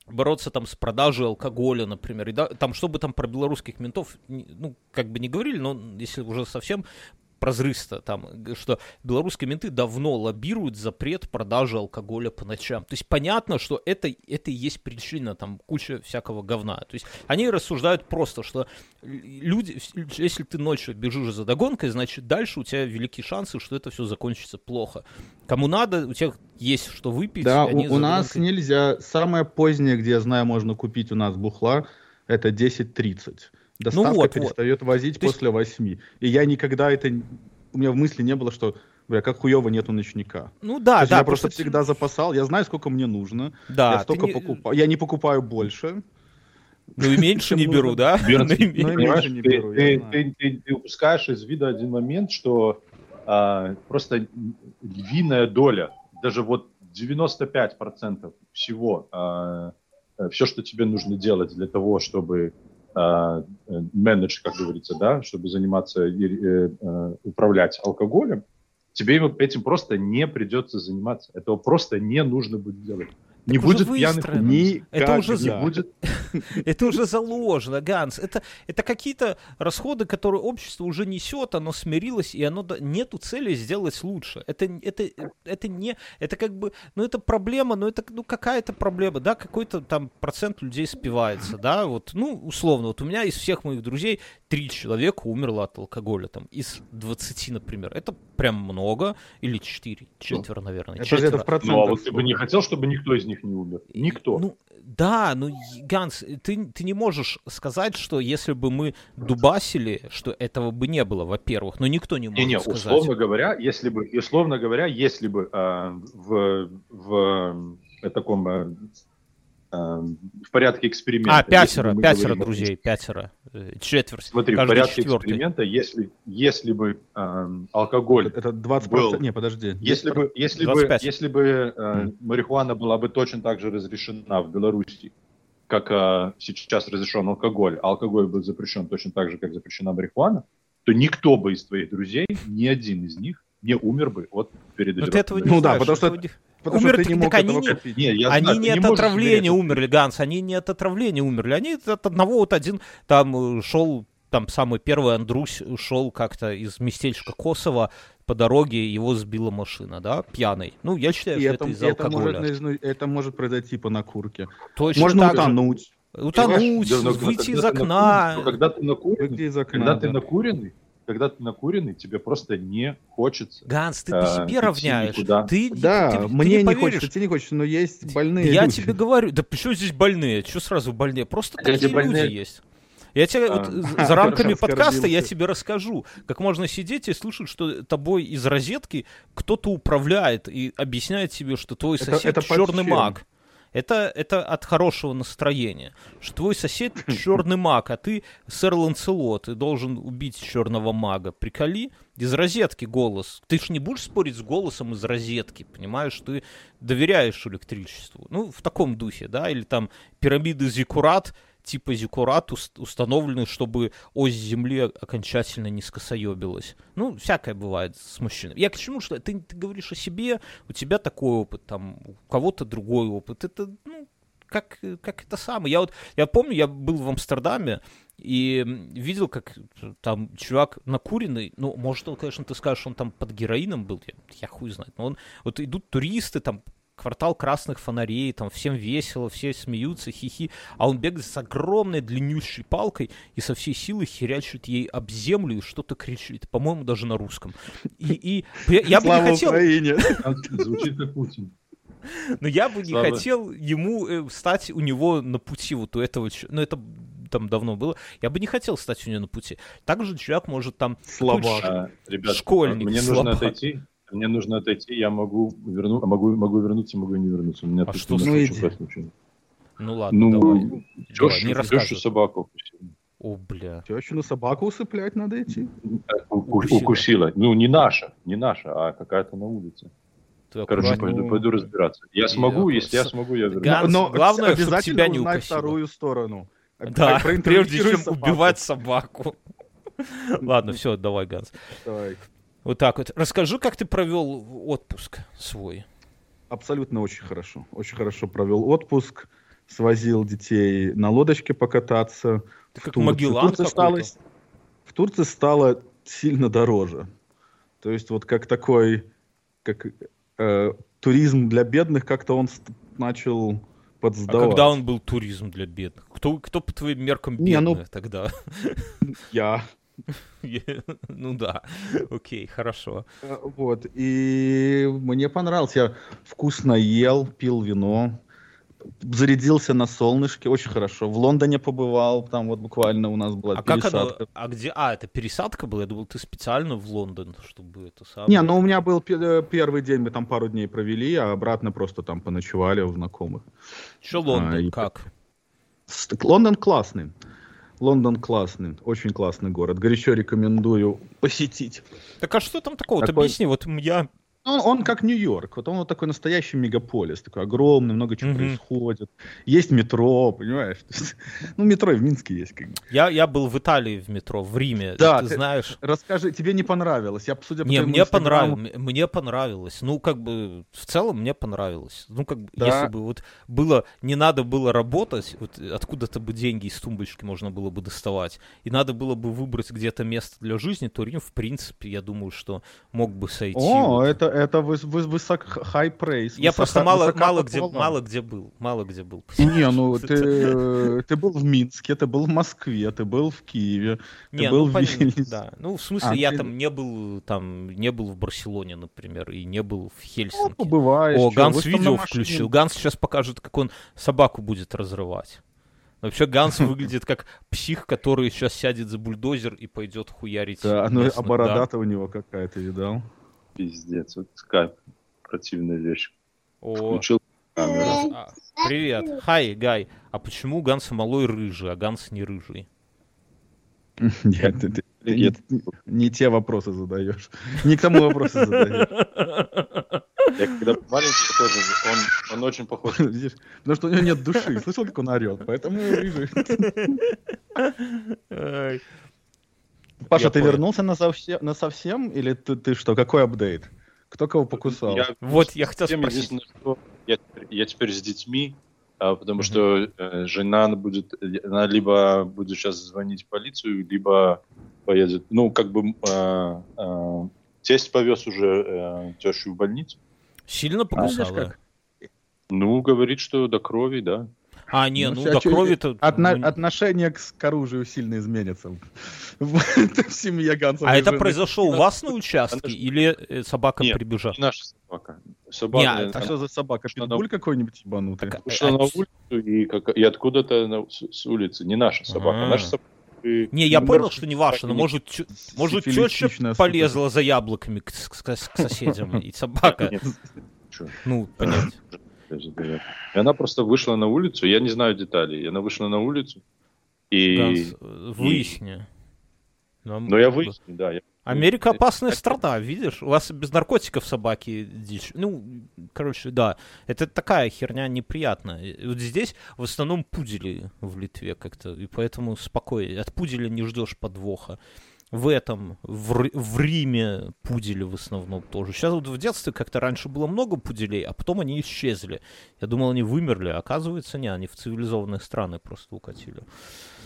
бороться там с продажей алкоголя, например, и да, там, чтобы там про белорусских ментов, ну, как бы не говорили, но если уже совсем прозрыста, там, что белорусские менты давно лоббируют запрет продажи алкоголя по ночам. То есть понятно, что это, это и есть причина, там, куча всякого говна. То есть они рассуждают просто, что люди, если ты ночью бежишь за догонкой, значит, дальше у тебя великие шансы, что это все закончится плохо. Кому надо, у тех есть что выпить. Да, у, у нас нельзя. Самое позднее, где я знаю, можно купить у нас бухла, это 10.30. Доставка ну вот, перестает вот. возить То после есть... 8. И я никогда это... У меня в мысли не было, что Бля, как хуево нету ночника. Ну да, да. Я просто всегда запасал, я знаю, сколько мне нужно. Да. Я столько не... покупаю. Я не покупаю больше. Ну и меньше не беру, да? <laughs> Ну меньше не беру. Ты упускаешь из вида один момент, что а, просто львиная доля, даже вот 95% всего, а, все, что тебе нужно делать для того, чтобы менедж, как говорится, да, чтобы заниматься э, э, управлять алкоголем, тебе этим просто не придется заниматься. Этого просто не нужно будет делать. Не будет пьяных ни это уже не будет. Это уже заложено, Ганс. Это, это какие-то расходы, которые общество уже несет, оно смирилось, и оно нету цели сделать лучше. Это, это, это не, это как бы, ну это проблема, но это ну какая-то проблема, да, какой-то там процент людей спивается, да, вот, ну условно, вот у меня из всех моих друзей три человека умерло от алкоголя, там, из 20, например. Это прям много, или четыре, четверо, наверное. Это, четверо. это в Ну, а вот ты бы не хотел, чтобы никто из них не умер? Никто. Ну, да, ну, Ганс, ты, ты не можешь сказать, что если бы мы дубасили, что этого бы не было, во-первых, но никто не может не, не, сказать. условно говоря, если бы, условно говоря, если бы э, в, в таком Эм, в порядке эксперимента. А, пятеро, пятеро говорим, друзей, пятеро, э, четверть. Смотри, в порядке четвертый. эксперимента, если, если бы э, алкоголь Это 20%, был, не, подожди. Если бы, если 25. бы, если бы э, марихуана была бы точно так же разрешена в Беларуси, как э, сейчас разрешен алкоголь, а алкоголь был запрещен точно так же, как запрещена марихуана, то никто бы из твоих друзей, ни один из них не умер бы от передозировки. Вот этого не ну знаешь, да, потому что Потому умер, что ты не мог они не, купить. Не, я они знаю, не от не отравления умерли, Ганс, они не от отравления умерли, они от одного вот один там э, шел, там самый первый Андрусь ушел как-то из местечка Косово, по дороге его сбила машина, да, пьяный. Ну, я считаю, и что это, это из-за алкоголя. Может, это может произойти по накурке. Точно Можно утонуть. Утонуть, выйти из окна. Когда ты накуренный, когда ты накуренный, когда ты накуренный, тебе просто не хочется. Ганс, ты по себе равняешь. Ты, да, ты, мне ты не, не хочется, тебе не хочется, но есть больные Я люди. тебе говорю, да почему здесь больные? Что сразу больные? Просто такие люди больные... есть. Я тебе а, вот, <laughs> за рамками подкаста я тебе расскажу, как можно сидеть и слушать, что тобой из розетки кто-то управляет и объясняет тебе, что твой сосед это, это черный маг. Это, это от хорошего настроения. Что твой сосед <coughs> черный маг, а ты сэр Ланцелот, ты должен убить черного мага. Приколи, из розетки голос. Ты ж не будешь спорить с голосом из розетки, понимаешь? Ты доверяешь электричеству. Ну, в таком духе, да? Или там пирамиды Зикурат, типа Зикурат установлены, чтобы ось Земли окончательно не скосоебилась. Ну, всякое бывает с мужчиной. Я к чему, что ты, ты говоришь о себе, у тебя такой опыт, там, у кого-то другой опыт. Это, ну, как, как это самое. Я вот, я помню, я был в Амстердаме, и видел, как там чувак накуренный, ну, может, он, конечно, ты скажешь, он там под героином был, я, я хуй знает, но он, вот идут туристы, там, квартал красных фонарей, там всем весело, все смеются, хихи, а он бегает с огромной длиннющей палкой и со всей силы херячит ей об землю и что-то кричит, по-моему, даже на русском. И, и я, бы не хотел... Украине. Звучит как Путин. Но я бы не Слава. хотел ему э, стать у него на пути вот у этого, ну это там давно было, я бы не хотел стать у него на пути. Также человек может там... Слабак. А, ребят, школьник, мне слабак. нужно отойти. Мне нужно отойти, я могу вернуть, могу, могу вернуться, могу не вернуться. У меня а что ну, ну ладно, ну, давай. Тещу, давай, не тещу собаку О, бля. Тещу на собаку усыплять надо идти. Укусила. укусила. Ну, не наша, не наша, а какая-то на улице. Ты Короче, пойду, пойду разбираться. Я и смогу, если я смогу, я вернусь. Ганс, но главное, обязательно тебя не укусило. вторую сторону. Да, прежде чем собаку. убивать собаку. <laughs> Ладно, все, давай, Ганс. Давай. Вот так вот. Расскажи, как ты провел отпуск свой. Абсолютно очень хорошо. Очень хорошо провел отпуск. Свозил детей на лодочке покататься. Ты как. Магеллан в Турции, стало, в Турции стало сильно дороже. То есть вот как такой, как э, туризм для бедных, как-то он начал подсдавать. А когда он был туризм для бедных? Кто, кто по твоим меркам бедный Не, ну, тогда? Я. <laughs> Ну да, окей, хорошо. Э, вот, и мне понравилось. Я вкусно ел, пил вино, зарядился на солнышке, очень хорошо. В Лондоне побывал, там вот буквально у нас была а пересадка. Как оно, а где, а, это пересадка была? Я думал, ты специально в Лондон, чтобы это самое... Не, ну у меня был э, первый день, мы там пару дней провели, а обратно просто там поночевали у знакомых. Что Лондон, а, и... как? Лондон классный. Лондон классный, очень классный город. Горячо рекомендую посетить. Так а что там такого? Такой... Объясни, вот я он, он как Нью-Йорк, вот он вот такой настоящий мегаполис, такой огромный, много чего mm-hmm. происходит. Есть метро, понимаешь? ну, метро и в Минске есть. Как бы. я, я был в Италии в метро, в Риме, да, ты, ты знаешь. Расскажи, тебе не понравилось? Я, судя по не, мне понравилось, мне понравилось. Ну, как бы, в целом мне понравилось. Ну, как бы, да. если бы вот было, не надо было работать, вот откуда-то бы деньги из тумбочки можно было бы доставать, и надо было бы выбрать где-то место для жизни, то Рим, в принципе, я думаю, что мог бы сойти. О, вот. это, это вы, вы, высок, high praise. Я высоко, просто мало, мало, где, мало где был. Мало где был. Не, ну <laughs> ты, ты был в Минске, ты был в Москве, ты был в Киеве, ты не, был ну, в Вильнюсе. Да. Ну, в смысле, а, я ты... там не был, там не был в Барселоне, например, и не был в Хельсинки. Ну, побываешь. О, Ганс видео включил. Ганс сейчас покажет, как он собаку будет разрывать. Вообще Ганс <laughs> выглядит как псих, который сейчас сядет за бульдозер и пойдет хуярить. Да, ну а борода-то у него какая-то, видал? Пиздец, вот скайп. Противная вещь. О. Включил а, привет. Хай, Гай. А почему Ганс малой рыжий, а Ганс не рыжий? <laughs> Нет, ты, ты, нет, не те вопросы задаешь. Не к тому вопросы задаешь. Я когда маленький тоже, он, он очень похож. <laughs> Видишь? Потому что у него нет души. Слышал, как он орет, поэтому рыжий. Паша, я ты понял. вернулся на совсем, на совсем или ты, ты что? Какой апдейт? Кто кого покусал? Я, вот, я хотел спросить. Что я, я теперь с детьми, а, потому mm-hmm. что э, жена будет, она либо будет сейчас звонить в полицию, либо поедет, ну, как бы э, э, тесть повез уже э, тещу в больницу. Сильно покусала? А, ну, говорит, что до крови, да. А, не, ну, ну до крови-то... Отно... Ну, отношение к, к оружию сильно изменится в, семье Ганса. А это произошло у вас на участке или э, собака Нет, прибежала? не наша собака. собака не, а, а что за собака? Питбуль какой-нибудь ебанутый? Так, Ушла а... на улицу и, как... и откуда-то на... с улицы. Не наша собака. А-а-а. Наша собака не, я понял, что не ваша, но может, может теща полезла за яблоками к, к, к соседям, и собака. Ну, понять. И она просто вышла на улицу, я не знаю деталей, она вышла на улицу и... Ганс, выясни. Нам... Но я выясню, да. Я... Америка опасная страна, видишь? У вас без наркотиков собаки дичь. Ну, короче, да. Это такая херня неприятная. Вот здесь в основном пудели в Литве как-то, и поэтому спокойно. От пуделя не ждешь подвоха в этом, в, в Риме пудели в основном тоже. Сейчас вот в детстве как-то раньше было много пуделей, а потом они исчезли. Я думал, они вымерли, а оказывается, не, они в цивилизованные страны просто укатили.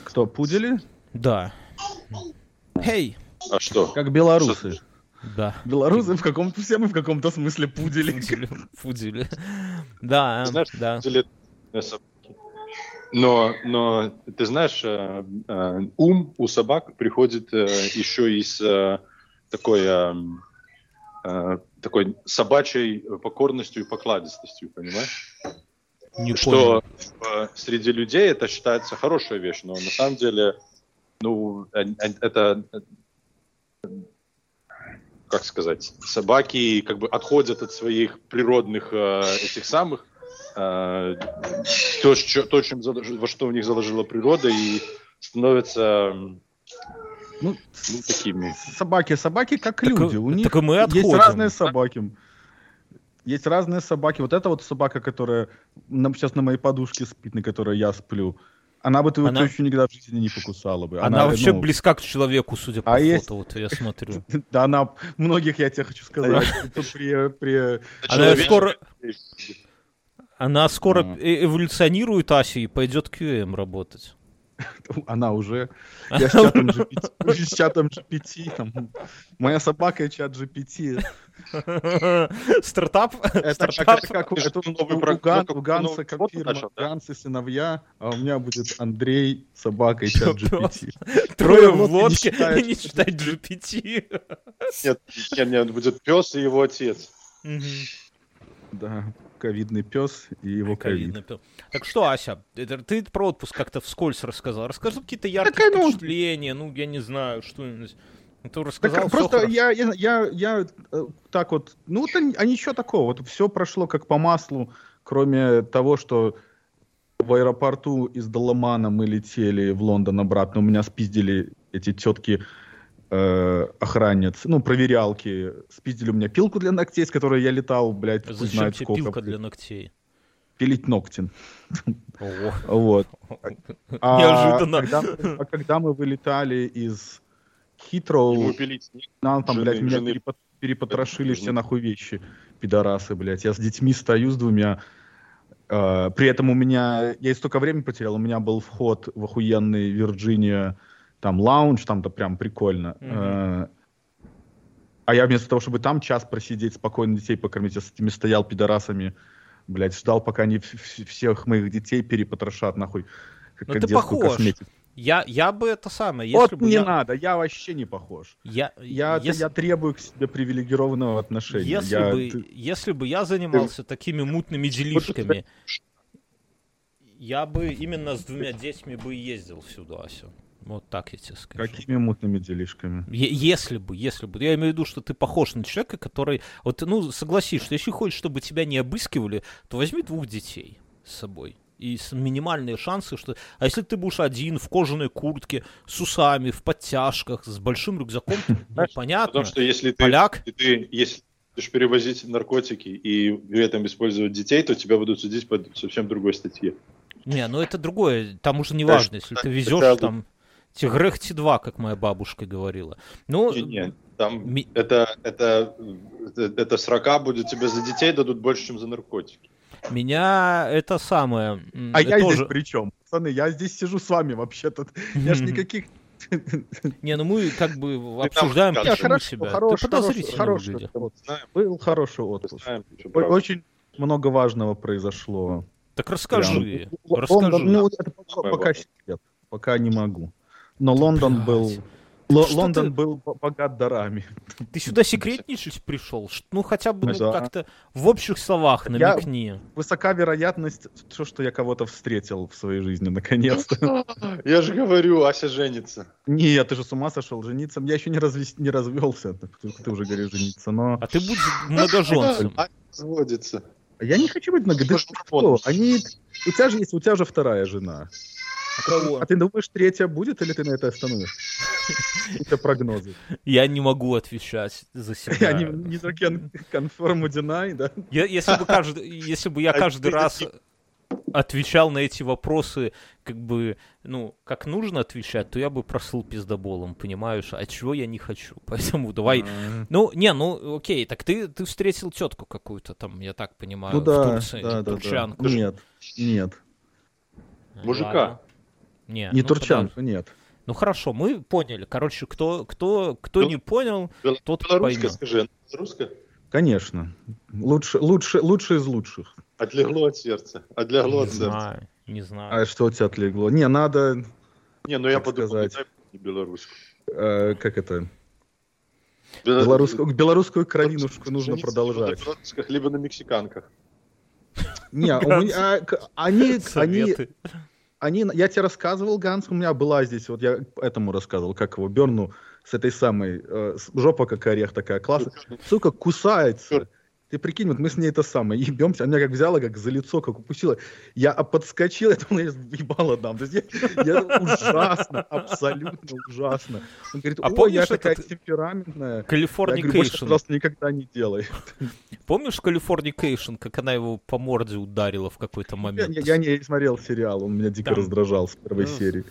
Кто, пудели? Да. Хей! А что? Как белорусы. Что? Да. Белорусы в каком-то, все мы в каком-то смысле пудели. Пудели. пудели. Да, Знаешь, да. Пудели но, но ты знаешь, э, э, ум у собак приходит э, еще из такой, такой собачьей покорностью и покладистостью, понимаешь? Не что понял. среди людей это считается хорошая вещь, но на самом деле, ну, это, как сказать, собаки как бы отходят от своих природных этих самых Э, то, что, то чем, во что у них заложила природа, и становятся ну, ну, такими. Собаки, собаки как так, люди. У них мы есть разные собаки. Есть разные собаки. Вот эта вот собака, которая на, сейчас на моей подушке спит, на которой я сплю. Она бы твою она... тещу никогда в жизни не покусала бы. Она, она вообще ну... близка к человеку, судя по а фото, есть... вот я смотрю. <laughs> Да, она многих, я тебе хочу сказать, при... Она скоро... Она скоро mm. эволюционирует, Ася, и пойдет QM работать. <laughs> Она уже. <laughs> Я с чатом GPT. С чатом GPT там. Моя собака и чат GPT. <laughs> Стартап? Это Стартап? как, это как у, это новый у, Ган- у Ганса как фирма начал, да? Ганс и сыновья, а у меня будет Андрей, собака и чат GPT. Трое в лодке не и считать GPT. Нет, нет, нет, будет пес и его отец. Да, ковидный пес и его Ковид. Так что, Ася, это ты про отпуск как-то вскользь рассказал. Расскажи какие-то яркие ну, впечатления, ну, я не знаю, что-нибудь. Ну, ты Так рассказал, всё просто хорошо. я, я, я, я, э, так вот, ну, это, а ничего такого, вот все прошло как по маслу, кроме того, что в аэропорту из Доломана мы летели в Лондон обратно, у меня спиздили эти тетки э, охранниц, ну, проверялки, спиздили у меня пилку для ногтей, с которой я летал, блядь, Зачем знает тебе сколько. пилка для ногтей? Пилить ногти. <laughs> Вот. <laughs> А Неожиданно. Когда, мы- а когда мы вылетали из Хитроу, нам там, Жены- блядь, меня жены- перепотрошили все нахуй вещи, пидорасы, блядь. Я с детьми стою с двумя. э, при этом у меня, я и столько времени потерял, у меня был вход в охуенный Вирджиния, там лаунж, там-то прям прикольно. Э, а я вместо того, чтобы там час просидеть, спокойно детей покормить, я с этими стоял пидорасами, блядь, ждал, пока они всех моих детей перепотрошат, нахуй. Как, Ну как ты похож. косметику. Я, я бы это самое, если Вот бы не я... надо, я вообще не похож. Я, Я, если, я требую к себе привилегированного отношения. если Я- бы, ты- если бы я занимался такими мутными делишками, я бы именно с двумя детьми бы ездил сюда, Ася. Вот так я тебе скажу. Какими мутными делишками? Е- Если бы, если бы. Я имею в виду, что ты похож на человека, который... Вот, ну, согласись, что если хочешь, чтобы тебя не обыскивали, то возьми двух детей с собой. И с минимальные шансы, что... А если ты будешь один, в кожаной куртке, с усами, в подтяжках, с большим рюкзаком, то, ну, Знаешь, понятно. Потому что если ты, Поляк, и ты если будешь перевозить наркотики и при этом использовать детей, то тебя будут судить по совсем другой статье. Не, ну это другое. Там уже не важно, если ты везешь там Тигрехти 2, как моя бабушка говорила. Ну, Не, не, там ми- это, это, это, это срока будет тебе за детей дадут больше, чем за наркотики. меня это самое... А я тоже... здесь при чем? Пацаны, я здесь сижу с вами вообще-то. <laughs> Я ж никаких... <laughs> Не, ну мы как бы обсуждаем, почему хорошо, себя. хорош, Ты хорош, подозрительно хорош. Знаем, Был хороший отпуск. Очень много важного произошло. Так расскажи, Прям. расскажи. Ну, это пока, секрет. Пока не могу. Но Лондон блядь. был... Ло- Что Лондон ты- был бо- богат дарами. Ты сюда секретничать пришел? Ну хотя бы ну, Да. как-то в общих словах Я- намекни. Высока вероятность, что, что я кого-то встретил в своей жизни, <laughs> наконец-то. Я же говорю, Ася женится. Нет, ты же с ума сошел жениться. Я еще не, развес- не развелся. Ты, уже говоришь жениться, но... А ты будь многоженцем. Ася разводится. Я не хочу быть много. Да Может, ты работу. что? Они... У тебя же есть, у тебя же вторая жена. А ты думаешь, третья будет, или ты на это остановишься? Это прогнозы. Я не могу отвечать за себя. Они не только confirm or deny, да? Я- если бы каждый, если бы я А каждый раз отвечал на эти вопросы, как бы, ну, как нужно отвечать, то я бы прослыл пиздоболом, понимаешь? А чего я не хочу? <laughs> Поэтому давай. Ну, не, ну, окей, так ты, ты встретил тетку какую-то там, я так понимаю, Ну в да, Турции, да, да, да. турчанку. Нет, нет. Мужика. Ладно. Не, Не ну, турчанку, нет. подожди. Ну хорошо, мы поняли. Короче, кто, кто, кто Ну, не понял, Бел- тот Белорусская, поймет. скажи, белорусская? Конечно. Лучше, лучше, лучше из лучших. Отлегло от сердца. Отлегло Не от сердца. знаю, не знаю. А что у тебя отлегло? Не, надо, Не, ну я подумал, сказать? не белорусскую. э, как это, Бело- белорусскую, белорусскую кровинушку нужно продолжать. либо на либо на мексиканках. Не, у меня, а, к- они, <laughs> они. Они, я тебе рассказывал, Ганс, у меня была здесь, вот я этому рассказывал, как его, Берну, с этой самой, э, жопа как орех такая, классно. Сука, кусается. Ты прикинь, вот мы с ней это самое, ебемся, она меня как взяла, как за лицо, как укусила. Я а, подскочил, я <laughs> думал, я ебало дам. То есть я, я ужасно, абсолютно ужасно. Он говорит, А помнишь я такая этот- темпераментная. Я говорю, больше, Californication. пожалуйста, никогда не делай. <laughs> Помнишь Californication, как она его по морде ударила в какой-то Я, момент? я- я не смотрел сериал, он меня дико Там- раздражал с первой Ну, серии.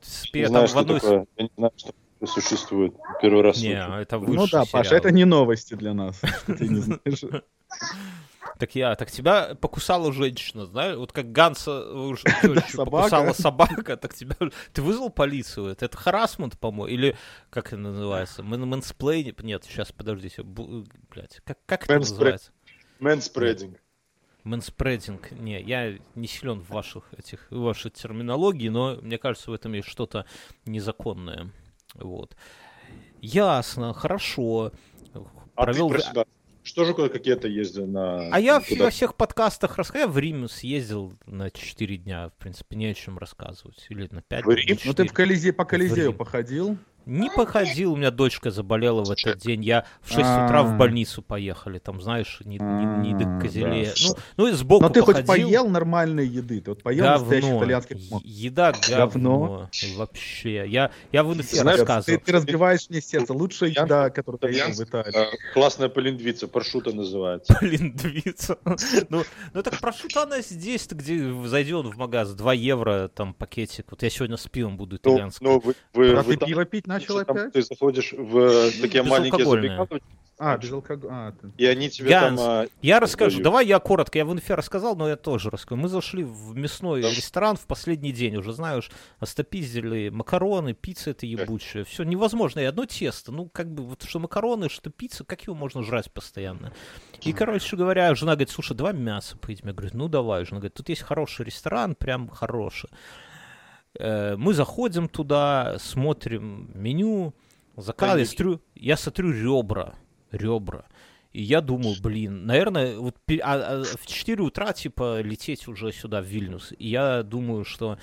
С- Не там в что одной такое. Я не знаю, что существует. Первый раз Не, слышу. это Ну высший да, Паша, это не новости для нас, <laughs> ты не <laughs> знаешь. Так я, так тебя покусала женщина, знаешь, вот как Ганса <laughs> покусала собака, так тебя... Ты вызвал полицию? Это, харассмент, по-моему, или как это называется? Man- Mansplain? Нет, сейчас, подождите, блядь, как, как это называется? Manspreading. Manspreading. Не, я не силен в ваших этих, в вашей терминологии, но мне кажется, в этом есть что-то незаконное. Вот. Ясно, хорошо. А Провел ты про себя что же какие-то ездил на... А я куда? во всех подкастах рассказал. Я в Рим съездил на 4 дня. В принципе, не о чем рассказывать. Или на 5 В Рим? Ну ты в Колизей, по Колизею походил? Не походил, у меня дочка заболела в этот день. Я в 6 утра в А. больницу поехали. Там, знаешь, не, не, не до А, козеле. да. Ну, ну и сбоку Но ты хоть походил. поел нормальной еды? Ты вот поел итальянский Е- Еда говно. Вообще. Я, я в инфе Знаешь, Ты, рассказывал. ты разбиваешь мне сердце. Лучшая Я- еда, которую ты ел в Италии. а, Классная полиндвица, паршута называется. Блин, двица. Ну, ну так прошу она здесь, где зайдет в магаз 2 евро, там пакетик. Вот я сегодня с пивом буду Ну, итальянское. ну, вы, вы, А вы ты там- пиво пить начал там опять? Ты заходишь в э, такие маленькие забегаловки, А, без алкоголя. А, ты- и они тебе Ганс, там... а, Я расскажу. дают. Давай я коротко. Я в инфе рассказал, но я тоже расскажу. Мы зашли в мясной Да. ресторан в последний день. Уже знаешь, остопиздили макароны, пицца это ебучая. Все невозможно. И одно тесто. Ну, как бы, вот что макароны, что пицца, как его можно жрать постоянно? И, короче говоря, жена говорит, слушай, давай мясо поедим. Я говорю, ну давай. Жена говорит, тут есть хороший ресторан, прям хороший. Э, Мы заходим туда, смотрим меню, заказ, я смотрю, я смотрю ребра, ребра. И я думаю, блин, наверное, вот а- а в 4 утра, типа, лететь уже сюда, в Вильнюс. И я думаю, что,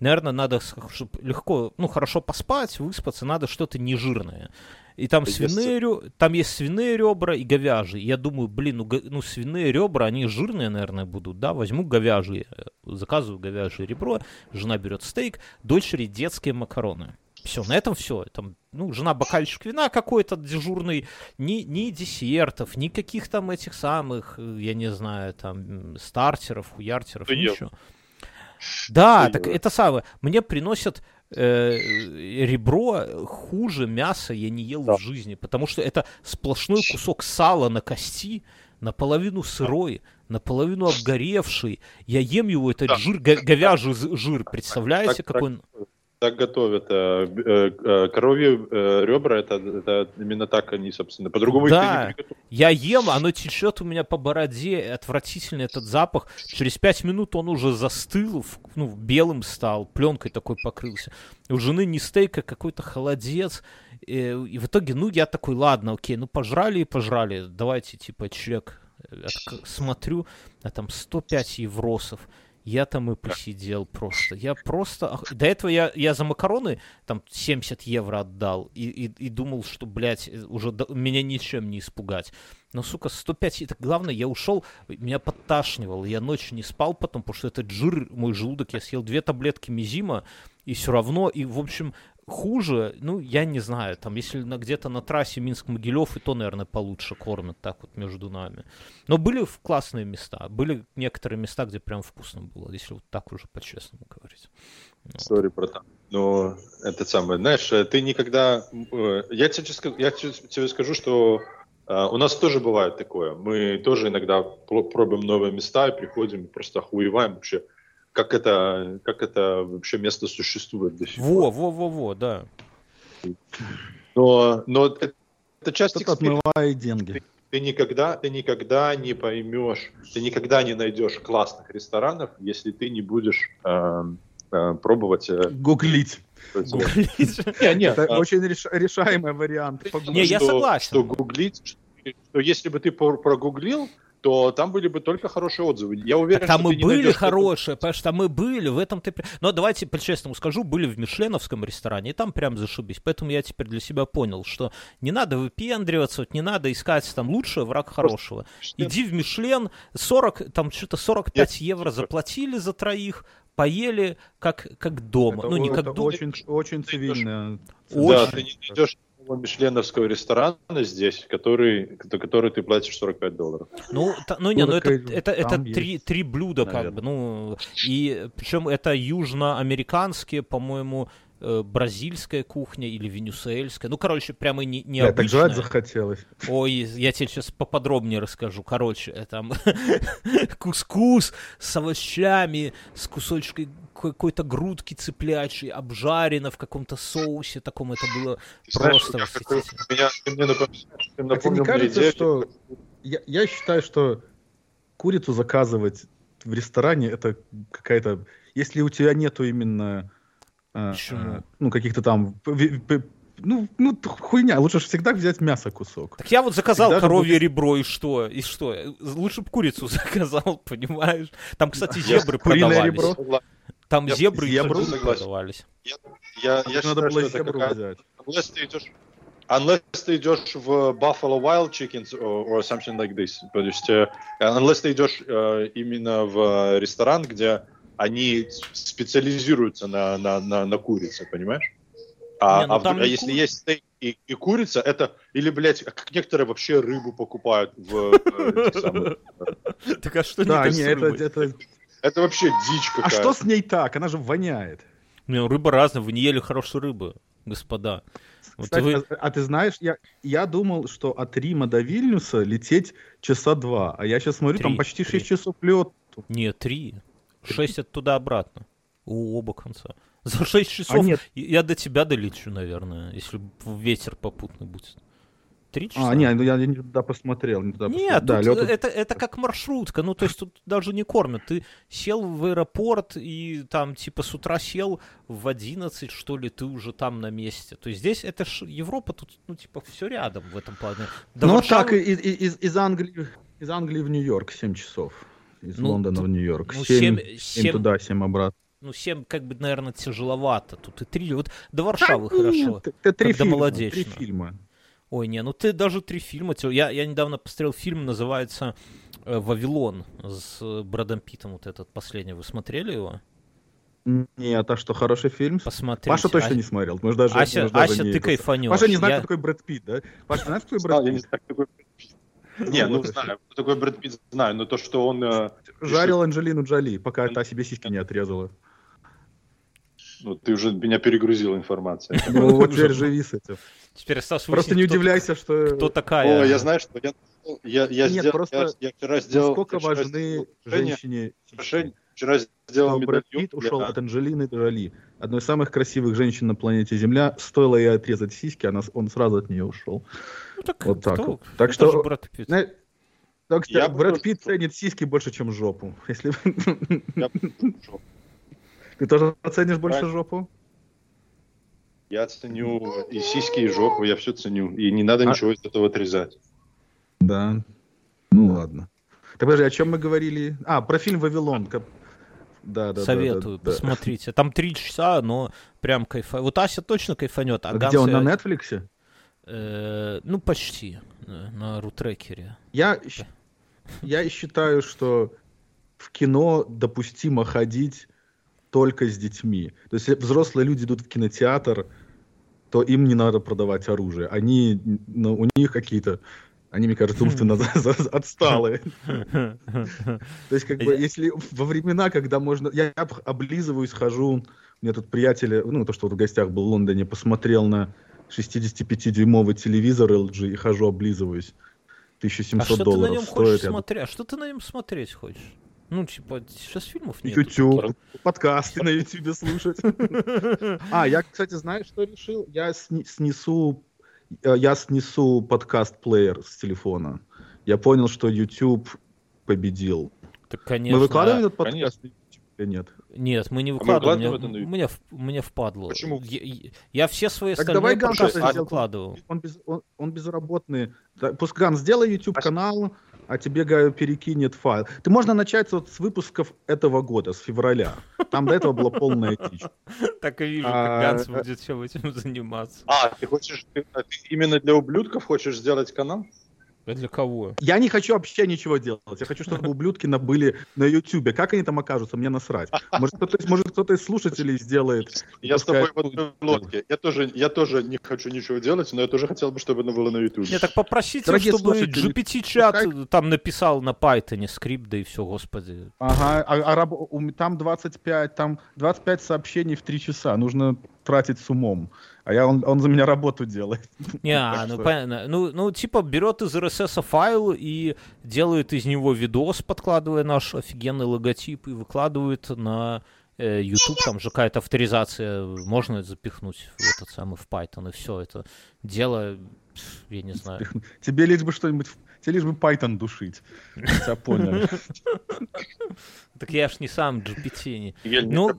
наверное, надо, чтобы легко, ну, хорошо поспать, выспаться, надо что-то нежирное. И там Да свиные, рё- там есть свиные ребра и говяжьи. Я думаю, блин, ну, ну свиные ребра, они жирные, наверное, будут, да, возьму говяжьи, э, заказываю говяжье ребро, жена берет стейк, дочери детские макароны. Все, на этом все. Там, ну, жена бокальчик вина какой-то дежурный, ни, ни десертов, никаких там этих самых, э, я не знаю, там, стартеров, хуяртеров, Ты ничего. Да, Ты так это самое. Мне приносят э, ребро хуже мяса я не ел Да. в жизни, потому что это сплошной кусок сала на кости, наполовину сырой, наполовину обгоревший. Я ем его, этот Да. жир, го- говяжий жир, представляете, так- какой он... Так готовят. э, э, э, Коровьи ребра, это, это именно так они, собственно. По-другому их Да. ты не приготовишь. Я ем, оно течет у меня по бороде, отвратительный этот запах. Через пять минут он уже застыл, ну, белым стал, пленкой такой покрылся. У жены не стейк, а какой-то холодец. И в итоге, ну, я такой, ладно, окей, ну, пожрали и пожрали. Давайте, типа, отк- Смотрю, а там 105 евросов. Я там и посидел просто. Я просто... До этого я, я за макароны там 70 евро отдал и, и, и думал, что, блядь, э, уже до- меня ничем не испугать. Но, сука, 105... Это главное, я ушел, меня подташнивало. Я ночью не спал потом, потому что этот жир, мой желудок, я съел две таблетки мизима, и все равно, и, в общем, хуже, ну, я не знаю, там, если на, где-то на трассе Минск-Могилев, и то, наверное, получше кормят так вот между нами. Но были в классные места, были некоторые места, где прям вкусно было, если вот так уже по-честному говорить. Вот. Сори, братан. Но это самое, знаешь, э, ты никогда... э, Я тебе, я тебе скажу, что э, у нас тоже бывает такое. Мы тоже иногда про- пробуем новые места и приходим и просто охуеваем вообще, как это, как это вообще место существует до сих пор. Во, во, во, во, да. Но, но это, это часть Кто-то отмывает деньги. Ты никогда, ты никогда не поймешь, ты никогда не найдешь классных ресторанов, если ты не будешь эм, э, пробовать. э, Гуглить. Гуглить. <laughs> Не, не, Это а, очень реш- решаемый вариант. Не, я что- согласен. Что гуглить, что, что если бы ты прогуглил, то там были бы только хорошие отзывы. Я уверен, Так там что и были найдешь хорошие, потому что и были, в этом ты... при- Но давайте по-честному скажу, были в Мишленовском ресторане, и там прям зашибись. Поэтому я теперь для себя понял, что не надо выпендриваться, вот не надо искать там лучшее, враг хорошего. такого. Иди в Мишлен, 40, там что-то 45 евро заплатили за троих, поели как, как дома. Это, ну, не о- как это дома. очень, очень цивильно. Да, Очень. ты не найдешь такого мишленовского ресторана здесь, который, за который ты платишь 45 долларов. Ну, та- ну не, ну это, это, это три, три блюда, как наверное. бы, ну, и причем это южноамериканские, по-моему, э, бразильская кухня или венесуэльская. Ну, короче, прямо не, Да, так необычная. жрать захотелось. Ой, я тебе сейчас поподробнее расскажу. Короче, э, там <laughs> кускус с овощами, с кусочкой какой-то грудки цыплячьей, обжарено в каком-то соусе таком. Это было знаешь, просто восхитительно. меня, мне напомнил, А не напомнил мне кажется, идею, что... Я, я считаю, что курицу заказывать в ресторане это какая-то... Если у тебя нету именно... Почему? э, ну, каких-то там... Ну, ну, хуйня. Лучше же всегда взять мясо кусок. Так я вот заказал Всегда коровье будет- ребро, и что? И что? Лучше бы курицу <laughs> заказал, понимаешь? Там, кстати, зебры куриное продавались. ребро? Там Я- зебры и зебру куры согласен. продавались. Я, я, я Надо считаю, было что это какая- взять. Unless ты идешь, unless ты идешь в Buffalo Wild Chickens or, or something like this. То есть, э, unless ты идешь э, именно в ресторан, где они специализируются на, на, на, на курице, понимаешь? А, Не, ну а в- там а если кур- есть стейк и, и курица, это... Или, блядь, как некоторые вообще рыбу покупают в... э, <laughs> Так а что Да, не это? Это... Вообще дичь А какая-то. что с ней так? Она же воняет. Ну, рыба разная, вы не ели хорошую рыбу, господа. Вот Кстати, вы- а, а ты знаешь, я, я думал, что от Рима до Вильнюса лететь часа два, а я сейчас смотрю, Три, там почти три. 6 часов лету. Нет, три. Шесть оттуда-обратно. У оба конца. <laughs> За шесть А часов нет, я до тебя долечу, наверное, если ветер попутный будет. Три часа? а, не, ну я не туда посмотрел. Не туда Нет, посмотрел. Да, лёту- это, это как маршрутка, ну то есть тут даже не кормят. Ты сел в аэропорт и там типа с утра сел в 11, что ли, ты уже там на месте. То есть здесь это ж Европа, тут ну типа все рядом в этом плане. До Ну Варшавы- так, из, из, из Англии, из Англии в Нью-Йорк 7 часов. Из Ну, Лондона в Нью-Йорк. ну, 7, семь- семь- туда, 7 обратно. ну 7 как бы, наверное, тяжеловато. Тут и три, вот до Варшавы хорошо. Нет, это три когда фильма. молодечно. Три фильма. Ой, не, ну ты даже три фильма. Я, я недавно посмотрел фильм, называется э, «Вавилон» с Брэдом Питтом, вот этот последний. Вы смотрели его? Нет, а что, хороший фильм? Посмотрите. Паша точно А- не смотрел. Мы ж даже, Ася, ж даже Ася, не ты это- кайфанешь. Паша не знает, Я- кто такой Брэд Питт, да? Паша, знаешь, кто такой Брэд я не Питт? знаю, кто такой Брэд Питт. Не, ну знаю, кто такой Брэд Питт, знаю, но то, что он... э, Жарил Анджелину Джоли, пока та себе сиськи не отрезала. Ну, ты уже меня перегрузил информацией. <laughs> Ну вот теперь живи с этим. Теперь осталось Просто не удивляйся, что... Кто такая? О, я знаю, что я... Я, я, Нет, сделал, просто я, я вчера сделал... Насколько вчера важны сделал женщине украшение- Вчера сделал что Брэд медальон Питт ушел для- от Анджелины Джоли, одной из самых красивых женщин на планете Земля. Стоило ей отрезать сиськи, она, он сразу от нее ушел. Ну, так, Вот так кто? вот. Так Это что- же Брэд Питт. Так что Я Брэд Питт ценит сиськи больше, чем жопу. Если Я. ты тоже оценишь больше жопу? Я ценю и сиськи, и жопу, я все ценю. И не надо А- ничего из этого отрезать. Да. Ну ладно. Так подожди, о чем мы говорили? А, про фильм «Вавилон». Да, да, да, Советую, да, да. посмотрите. Там три часа, но прям кайфа. Вот Ася точно кайфанет, а А Ганс, Где он, на Нетфликсе? э, ну, почти. э, На рутрекере. Я, я считаю, что в кино допустимо ходить только с детьми. То есть, если взрослые люди идут в кинотеатр, то им не надо продавать оружие. Они, ну, у них какие-то, они, мне кажется, умственно за- отсталые. То есть, как бы, если во времена, когда можно... Я об- облизываюсь, хожу, у меня тут приятель, ну, то, что вот в гостях был в Лондоне, посмотрел на 65-дюймовый телевизор LG и хожу, облизываюсь. А 1700 что ты на долларов стоит. смотреть? А что ты на нем смотреть хочешь? Ну, типа, сейчас фильмов нет. YouTube, подкасты на YouTube слушать. <laughs> А, я, кстати, знаешь, что решил? Я снесу, э, я снесу подкаст-плеер с телефона. Я понял, что YouTube победил. Так, конечно. Мы выкладываем а- этот подкаст или нет? Нет, мы не мы выкладываем. выкладываем Мне, это на мне, мне впадло. Почему? Я, я- все свои Так остальные давай, подкасты выкладывал. Он, без- он- он безработный. Да, Пусть, Ган, сделай YouTube-канал, а тебе Гаю перекинет файл. Ты можно начать вот с выпусков этого года, с февраля. Там до этого была полная дичь. Так и вижу, А, как Ганс э, будет всем этим заниматься. А, ты хочешь, именно для ублюдков хочешь сделать канал? А для кого? Я не хочу вообще ничего делать. Я хочу, чтобы <laughs> ублюдки на были на Ютубе. Как они там окажутся, мне насрать. Может, кто-то, может, кто-то из слушателей сделает. Я с тобой в одной лодке. Я тоже, я тоже не хочу ничего делать, но я тоже хотел бы, чтобы оно было на YouTube. Не, так попросите, Дорогие чтобы слушатели, GPT-чат пускай- там написал на Python скрипт, да и все, господи. Ага, а, а раб- там 25, там 25 сообщений в 3 часа. Нужно тратить с умом. А я, он, он за меня работу делает. <laughs> Не, ну что- понятно. Ну, ну, типа, берет из RSS файл и делает из него видос, подкладывая наш офигенный логотип, и выкладывает на э, YouTube. Там же какая-то авторизация. Можно это запихнуть в этот самый в Python, и все. Это дело, я не знаю. Тебе лишь бы что-нибудь... Тебе лишь бы Python душить. Я понял. <laughs> Так я ж не сам GPT. Ну-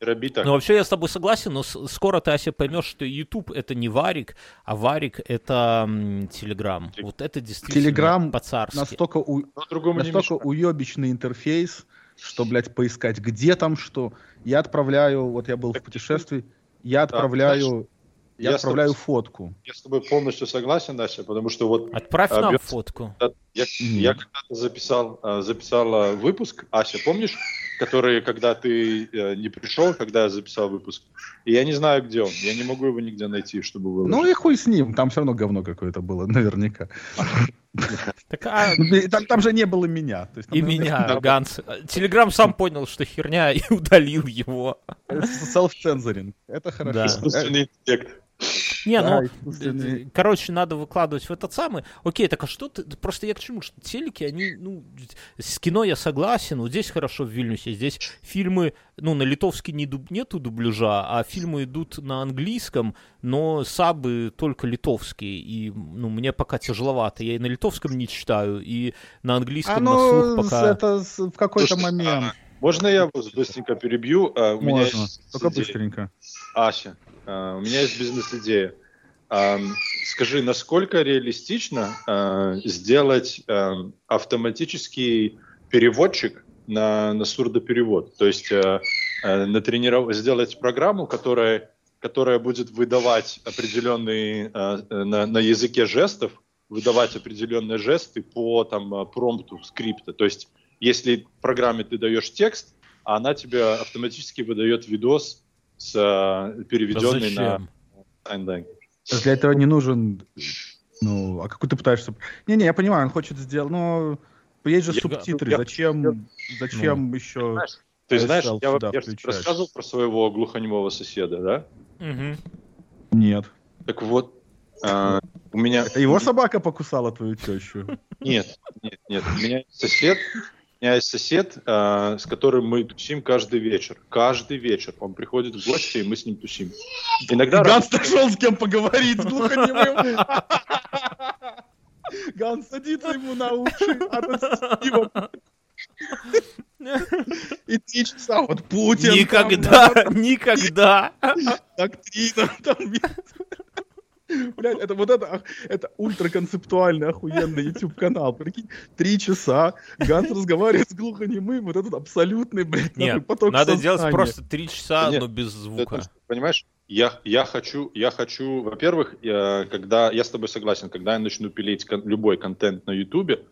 роби так. Ну, вообще, я с тобой согласен, но скоро ты, Ася, поймешь, что YouTube — это не Варик, а Варик — это Телеграм. Вот это действительно Телеграм по-царски. Настолько, у- Но настолько уебищный интерфейс, что, блядь, поискать, где там что. Я отправляю, вот я был в Так, путешествии, я отправляю, я я отправляю тобой- фотку. Я с тобой полностью согласен, Настя, потому что вот Отправь А, нам бьёт- фотку. Я, я когда-то записал, а, записал выпуск, Ася, помнишь, который, когда ты э, не пришел, когда я записал выпуск, и я не знаю, где он, я не могу его нигде найти, чтобы выложить. Ну и хуй с ним, там все равно говно какое-то было, <laughs> наверняка. Так, <laughs> а, Ну, Там, там же не было меня. То есть, там, и меня, Ганс. Телеграм сам понял, что херня, <laughs> и удалил его. Self-censoring. Это хорошо. Да. Искусственный интеллект. Не, ну, э, короче, надо выкладывать в этот самый. Окей, так а что ты... Просто я к чему? Что телеки, они, ну, с кино я согласен, вот здесь хорошо в Вильнюсе, здесь фильмы, ну, на литовский не дуб- нету дубляжа, а фильмы идут на английском, но сабы только литовские, и, ну, мне пока тяжеловато. Я и на литовском не читаю, и на английском А на ну, слух с- пока... это в какой-то момент. Можно я вас быстренько перебью? А, у меня Можно. есть Только быстренько. Ася, а, у меня есть бизнес-идея. Ам, Скажи, насколько реалистично а, сделать автоматический переводчик на, на сурдоперевод? То есть а, а, натрениров- сделать программу, которая, которая будет выдавать определенные а, на, на языке жестов, выдавать определенные жесты по там, а, промпту скрипта. То есть если программе ты даешь текст, а она тебе автоматически выдает видос с Да переведенный на sign language. Для этого не нужен... Ну, а какой ты пытаешься... Не-не, я понимаю, он хочет сделать... Но есть же Я- субтитры. я- Зачем, зачем еще... Ты знаешь, я, я рассказывал про своего глухонемого соседа, да? Мгм. Нет. Так вот, а, у меня... Это его собака покусала твою тещу. Нет, нет, нет. У меня сосед, меня есть сосед, а, с которым мы тусим каждый вечер. Каждый вечер. Он приходит в гости, и мы с ним тусим. Иногда... Ганс нашел с кем поговорить, с глухонемым. Ганс садится ему на уши, а тот. И три часа вот Путин. Никогда, там, никогда. Доктрина там. Блядь, это вот это, это ультраконцептуальный, охуенный YouTube канал. Прикинь, три часа Ганс <laughs> разговаривает с глухонемым, вот этот абсолютный, блядь, Нет, поток надо делать сознания. просто три часа, Нет, но без Это, звука. понимаешь, я, я хочу, я хочу, во-первых, я, когда я с тобой согласен, когда я начну пилить кон- любой контент на Ютубе,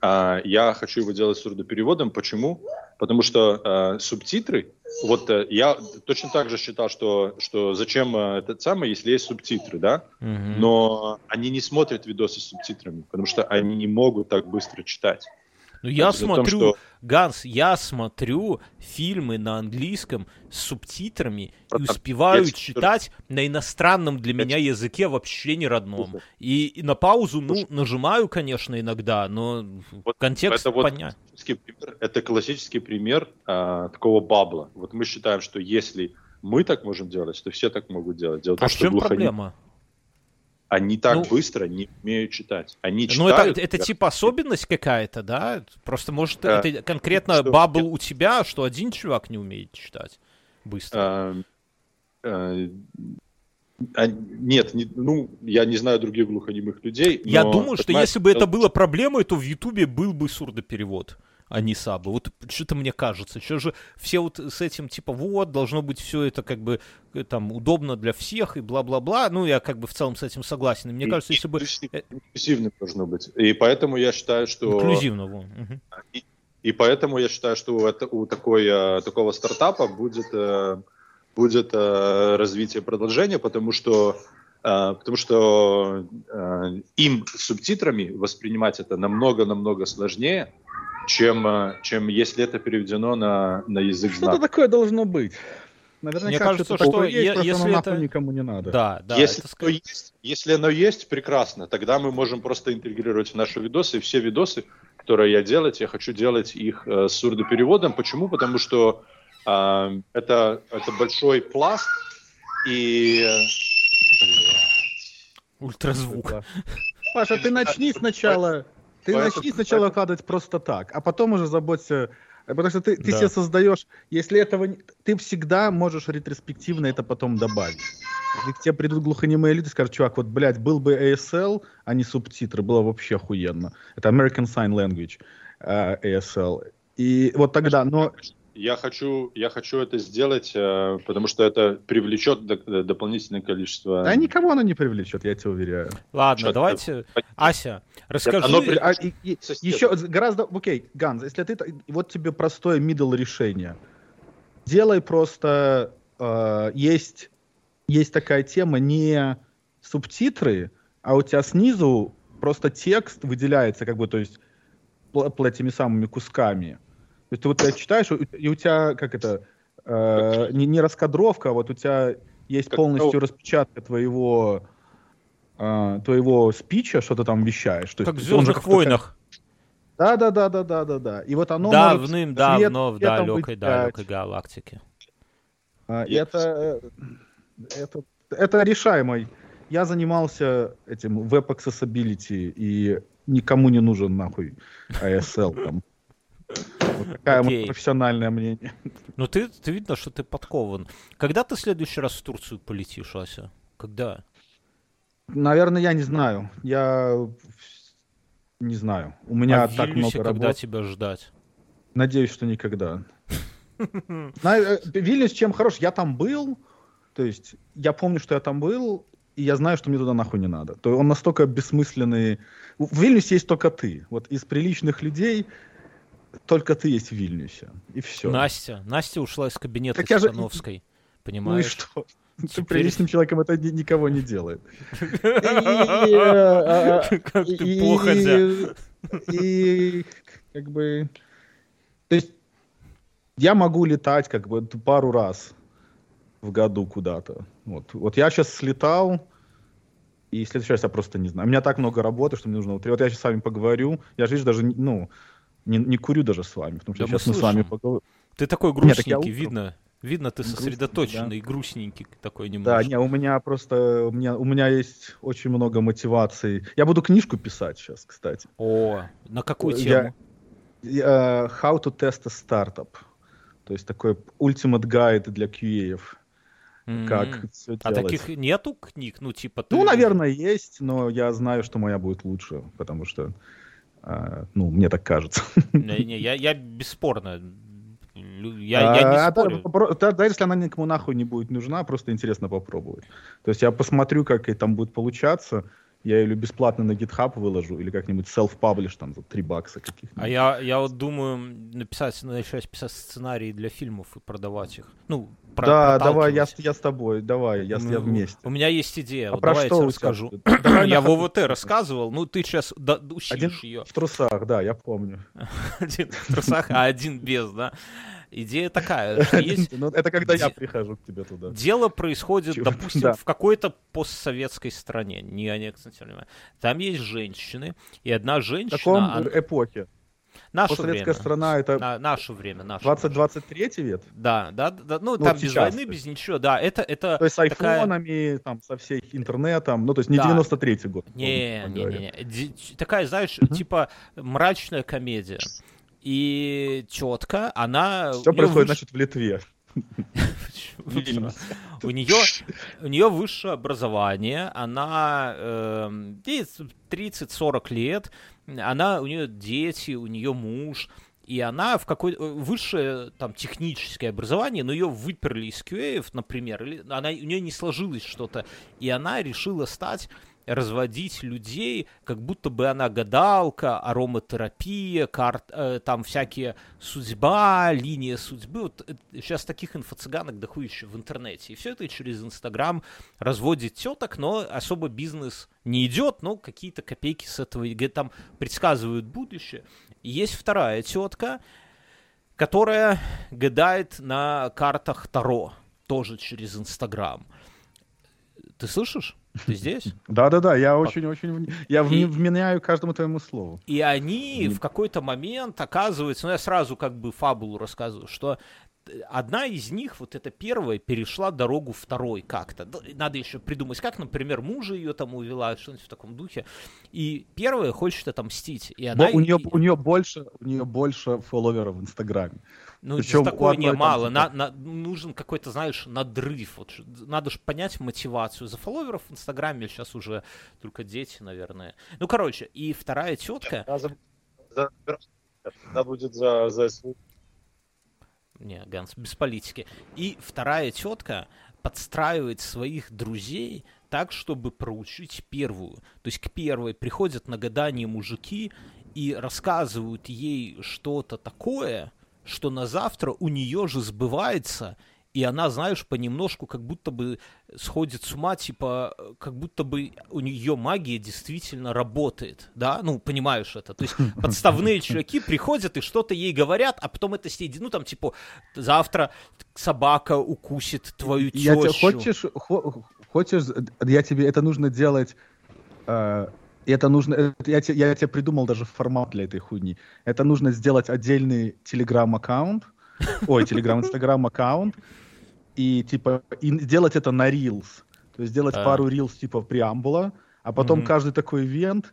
а, я хочу его делать сурдопереводом. Почему? Потому что а, субтитры, вот э, я точно так же считал, что, что зачем э, этот самый, если есть субтитры, да? Но они не смотрят видосы с субтитрами, потому что они не могут так быстро читать. Ну, я Это за том, смотрю, что- Ганс, я смотрю фильмы на английском с субтитрами и успеваю я читать на иностранном для Я меня языке вообще не родном. И, и на паузу, ну, нажимаю, конечно, иногда, но Вот контекст это вот понятен. классический пример, это классический пример а, такого бабла. Вот мы считаем, что если мы так можем делать, то все так могут делать. Дело в том, А в чем глухонемые- проблема? Они так Ну- быстро не умеют читать. Они Ну, это, читают. это типа особенность какая-то, да? Просто, может, Да. это конкретно Что- бабл у тебя, что один чувак не умеет читать быстро. а, а, а, нет, не- ну, я не знаю других глухонемых людей. Я но, думаю, что если бы это было проблемой, то в Ютубе был бы сурдоперевод. А не сабы. Вот что-то мне кажется, что же все вот с этим типа вот должно быть все это как бы э, там удобно для всех и бла-бла-бла. Ну я как бы в целом с этим согласен. И мне кажется, если бы э, инклюзивно должно быть. И поэтому я считаю, что инклюзивно. Угу. И, и поэтому я считаю, что у, это, у такой, э, такого стартапа будет будет развитие продолжения, потому что потому что им субтитрами воспринимать это намного-намного сложнее, чем, э, чем если это переведено на, на язык Что-то знаков. такое должно быть. Наверняка Мне кажется, что, что есть, е- если оно это... никому не надо. Да, да. Если, это... оно есть, если оно есть, прекрасно. Тогда мы можем просто интегрировать в наши видосы. И все видосы, которые я делать, я хочу делать их э, с сурдопереводом. Почему? Потому что э, это, это большой пласт и... Ультразвук. Паша, ты начни сначала ты Поэтому... начни сначала выкладывать просто так, а потом уже заботься Потому что ты, ты да. себе создаешь, если этого... Ты всегда можешь ретроспективно это потом добавить. Если к тебе придут глухонемые люди и скажут, чувак, вот, блядь, был бы ASL, а не субтитры, было вообще охуенно. Это American Sign Language, uh, э, ASL. И вот тогда, но я хочу, я хочу это сделать, э, потому что это привлечет дополнительное количество... Да никого оно не привлечет, я тебя уверяю. Ладно, Что давайте... Это... Ася, расскажи... Оно... А, и, и, еще гораздо... Окей, Ганз, если ты... Вот тебе простое middle решение. Делай просто... Э, есть, есть такая тема, не субтитры, а у тебя снизу просто текст выделяется, как бы, то есть, этими самыми кусками. То есть ты вот читаешь, и у тебя, как это, э, не, не раскадровка, а вот у тебя есть как полностью распечатка твоего э, твоего спича, что ты там вещаешь. То как в «Звездных войнах». Да, да, да, да, да, да, да. И вот оно Давным-давно в далекой, далекой галактике. А, это, это, это решаемый. Я занимался этим Web Accessibility, и никому не нужен нахуй ASL там. Вот такая okay. профессиональное мнение. Ну ты, ты видно, что ты подкован. Когда ты в следующий раз в Турцию полетишь, Ася? Когда? Наверное, я не знаю. Я не знаю. У меня а так много когда работ. тебя ждать? Надеюсь, что никогда. <laughs> Э, Вильнюс чем хорош? Я там был, то есть я помню, что я там был, и я знаю, что мне туда нахуй не надо. То есть он настолько бессмысленный. В Вильнюсе есть только ты. Вот из приличных людей только ты есть в Вильнюсе. И все. Настя. Настя ушла из кабинета так Тихановской. Же... Понимаешь? <laughs> Ну и что? Теперь... Приличным человеком это никого не делает. <laughs> Как ты походя. И как бы... То есть я могу летать как бы пару раз в году куда-то. Вот, вот я сейчас слетал, и в следующий раз я просто не знаю. У меня так много работы, что мне нужно... Вот я сейчас с вами поговорю. Я же, видишь, даже, ну, не, не курю даже с вами, потому что да сейчас мы, мы с вами поговорим. Ты такой грустненький, Нет, я... видно. Видно, ты сосредоточенный, да. грустненький такой немного. Да, не, у меня просто, у меня, у меня есть очень много мотиваций. Я буду книжку писать сейчас, кстати. О, на какую тему? Я, я, how to test a startup. То есть такой ultimate guide для QA. Mm-hmm. Как все а делать. таких нету книг? Ну, типа... Ты... Ну, наверное, есть, но я знаю, что моя будет лучше, потому что а, ну, мне так кажется. Не, не, я, я бесспорно. Я, я не а, спорю. Да, да, если она никому нахуй не будет нужна, просто интересно попробовать. То есть я посмотрю, как это там будет получаться, я или бесплатно на GitHub выложу, или как-нибудь self-publish там за 3 бакса каких-нибудь. А я, я вот думаю написать, начать писать сценарии для фильмов и продавать их. Ну, про, Да, давай, я, я с тобой, давай, я, ну, я вместе. У меня есть идея, а вот давай я тебе расскажу. Я в ОВТ рассказывал, ну ты сейчас учишь ее. в трусах, да, я помню. <laughs> Один в трусах, а один без, да? Идея такая, что <laughs> есть... Ну, это когда я прихожу к тебе туда. Дело происходит, допустим, в какой-то постсоветской стране, не они, кстати, Там есть женщины, и одна женщина... В каком эпохе? Наше Постсоветская время. страна это... На, наше время. Наше 20-23 век? Да, да, да. Ну, ну там без войны, без ничего, да. Это, это то есть с айфонами, такая... там, со всей интернетом, ну, то есть не да. 93-й год. Не, не, не, не. Такая, знаешь, uh-huh. типа мрачная комедия. И четко она... Все происходит, выш... значит, в Литве. <laughs> У нее, у нее высшее образование, она э, 30-40 лет, она, у нее дети, у нее муж, И она в какой э, высшее там техническое образование, но ее выперли из QA, например, или она, у нее не сложилось что-то, и она решила стать разводить людей, как будто бы она гадалка, ароматерапия, карт, э, там всякие судьба, линия судьбы. Вот э, сейчас таких инфо-цыганок дохуище в интернете. И все это через Инстаграм разводит теток, но особо бизнес не идет, но какие-то копейки с этого там предсказывают будущее. И есть вторая тетка, которая гадает на картах Таро, тоже через Инстаграм. Ты слышишь? Ты здесь? <laughs> Да-да-да, я очень-очень... Я и... вменяю каждому твоему слову. И они в какой-то момент оказывается, ну я сразу как бы фабулу рассказываю, что одна из них, вот эта первая, перешла дорогу второй как-то. Надо еще придумать, как, например, мужа ее там увела, что-нибудь в таком духе. И первая хочет отомстить. И она... у, нее, у, нее больше, у нее больше фолловеров в Инстаграме. Ну, Причем такое не мало. На, на, нужен какой-то, знаешь, надрыв. Вот, надо же понять мотивацию. За фолловеров в Инстаграме сейчас уже только дети, наверное. Ну, короче, и вторая тетка... Она будет за, за не, Ганс, без политики. И вторая тетка подстраивает своих друзей так, чтобы проучить первую. То есть к первой приходят на гадание мужики и рассказывают ей что-то такое, что на завтра у нее же сбывается, и она, знаешь, понемножку как будто бы сходит с ума, типа, как будто бы у нее магия действительно работает, да, ну, понимаешь это, то есть <laughs> подставные чуваки приходят и что-то ей говорят, а потом это сидит, ну, там, типа, завтра собака укусит твою тещу. Я тебе, хочешь, хочешь, я тебе, это нужно делать, э, это нужно, я, я тебе придумал даже формат для этой хуйни, это нужно сделать отдельный телеграм-аккаунт, ой, Telegram, Instagram аккаунт, и типа и делать это на Reels. То есть сделать а. пару Reels типа преамбула, а потом mm-hmm. каждый такой ивент,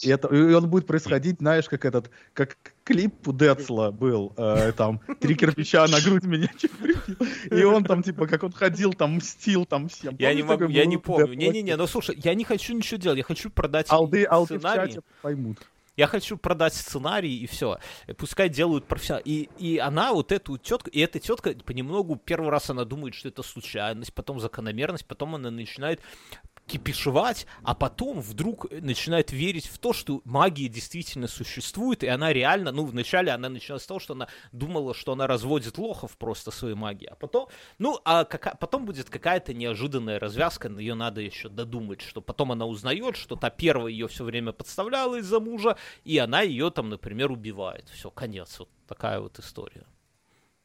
и, это, и он будет происходить, знаешь, как этот, как клип у Децла был, э, там, три кирпича на грудь меня И он там, типа, как он ходил, там, мстил там всем. Я не могу, я не помню. Не-не-не, ну слушай, я не хочу ничего делать, я хочу продать алды, алды чате поймут. Я хочу продать сценарий и все. Пускай делают профессионалы. И, и она вот эту тетку, и эта тетка понемногу первый раз она думает, что это случайность, потом закономерность, потом она начинает кипишевать, а потом вдруг начинает верить в то, что магия действительно существует, и она реально, ну, вначале она начала с того, что она думала, что она разводит лохов просто своей магией, а потом, ну, а кака- потом будет какая-то неожиданная развязка, ее надо еще додумать, что потом она узнает, что та первая ее все время подставляла из-за мужа, и она ее там, например, убивает. Все, конец. Вот такая вот история.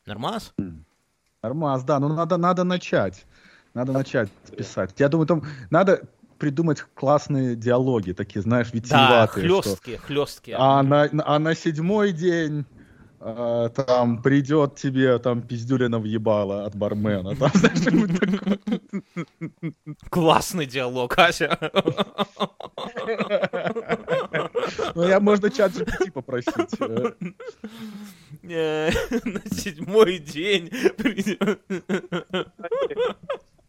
Нормас? Нормас, да, но надо, надо начать. Надо начать писать. Я думаю, там надо придумать классные диалоги, такие, знаешь, витиеватые. Да, хлесткие, что... хлесткие. А на, а на седьмой день э, там придет тебе там пиздюлина въебала от бармена. Там, знаешь, Классный диалог, Ася. Ну, я, можно чат GPT попросить. Э, <laughs> на седьмой день придет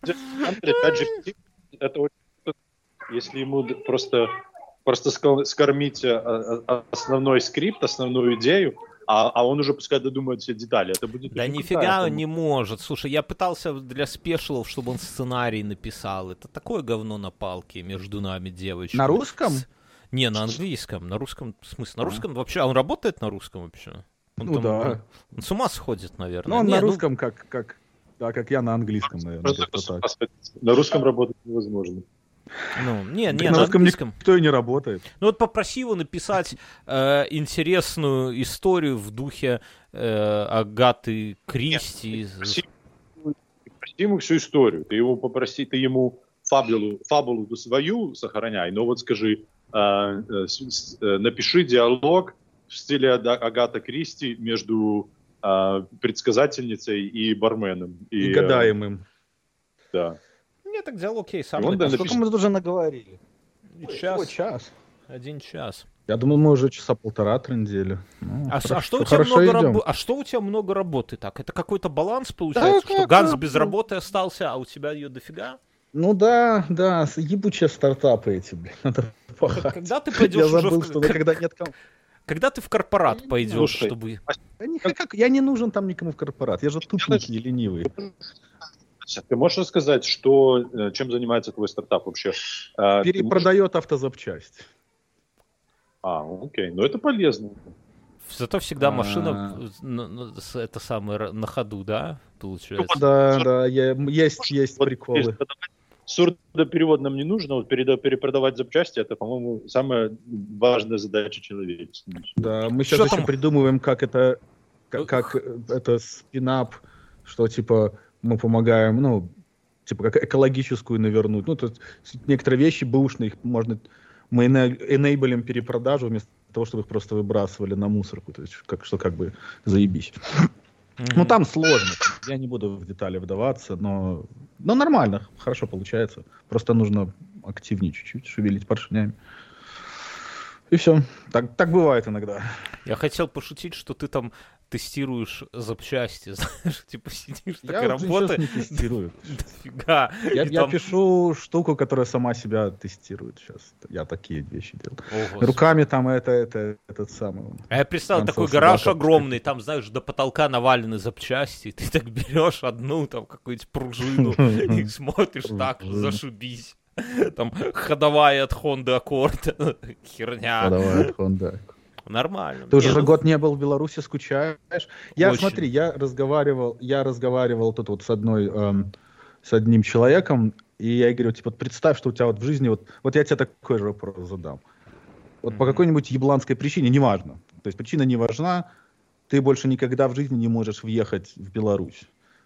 опять же, это если ему просто, просто скормить э, э, основной скрипт, основную идею, а, а он уже пускай додумает все детали. Это будет да нифига он не может. Слушай, я пытался для спешилов, чтобы он сценарий написал. Это такое говно на палке между нами, девочками. На русском? Не, на английском. На русском, в смысле, на русском вообще? А он работает на русском вообще? Он ну там, да. Он, он с ума сходит, наверное. Ну, он не, на ну русском ну... как, как да, как я на английском, наверное. На русском работать невозможно. Ну, не, не, на, на русском английском. никто и не работает. Ну вот попроси его написать э, интересную историю в духе э, Агаты Кристи. Нет, проси, проси ему всю историю. Ты его попроси, ты ему фабулу, фабулу свою сохраняй, но вот скажи, э, э, э напиши диалог в стиле Агата Кристи между а, предсказательницей и барменом. И, и гадаемым. Да. Мне так диалог окей, сам он, да, Сколько мы тут уже наговорили? Час. Ой, час. Один час. Я думаю, мы уже часа полтора трендели. Ну, а, а, что у тебя много раб... а что у тебя много работы так? Это какой-то баланс получается, да, что Ганс без работы остался, а у тебя ее дофига? Ну да, да, ебучие стартапы эти, блин, надо пахать. Когда ты пойдешь Я забыл, уже... что когда нет Когда ты в корпорат Ну, пойдешь, слушай, чтобы... Да ни- как, я не нужен там никому в корпорат. Я же тупенький и ленивый. Ты можешь рассказать, что, э, чем занимается твой стартап вообще? А, ты можешь- Перепродает автозапчасть. А, окей, ну это полезно. Зато всегда А. машина с- это самое на ходу, да, получается? Да, да, я- есть, есть приколы. Сурдоперевод нам не нужно, вот перепродавать запчасти, это, по-моему, самая важная задача человечества. Да, мы Что сейчас еще там? придумываем, как это, как, как э, это спинап, что типа мы помогаем, ну, типа как экологическую навернуть. Ну, то есть некоторые вещи бэушные, их можно мы энейблим перепродажу вместо того, чтобы их просто выбрасывали на мусорку. То есть как, что как бы заебись. Ну, там сложно. Я не буду в детали вдаваться, но, но нормально, хорошо получается. Просто нужно активнее чуть-чуть, шевелить поршнями. И все. Так, так бывает иногда. Я хотел пошутить, что ты там тестируешь запчасти, <laughs> знаешь, типа сидишь, Я уже сейчас работа. не тестирую. <laughs> Дофига. Я, я там- пишу штуку, которая сама себя тестирует сейчас. Я такие вещи делаю. О, Господи. Руками там это, это, этот самый. А я представил, такой гараж собака. огромный, там, знаешь, до потолка навалены запчасти, ты так берешь одну, там, какую-нибудь пружину, <laughs> и смотришь так, зашибись. Там ходовая от Honda Accord, херня. Подавай, Honda. Нормально. Ты уже же ну, год не был в Беларуси, скучаешь? Я, Очень. смотри, я разговаривал, я разговаривал тут вот с одной, эм, с одним человеком, и я говорю, типа, представь, что у тебя вот в жизни, вот, вот я тебе такой же вопрос задам. Вот по Мгм. какой-нибудь ебланской причине, неважно, то есть причина не важна, ты больше никогда в жизни не можешь въехать в Беларусь.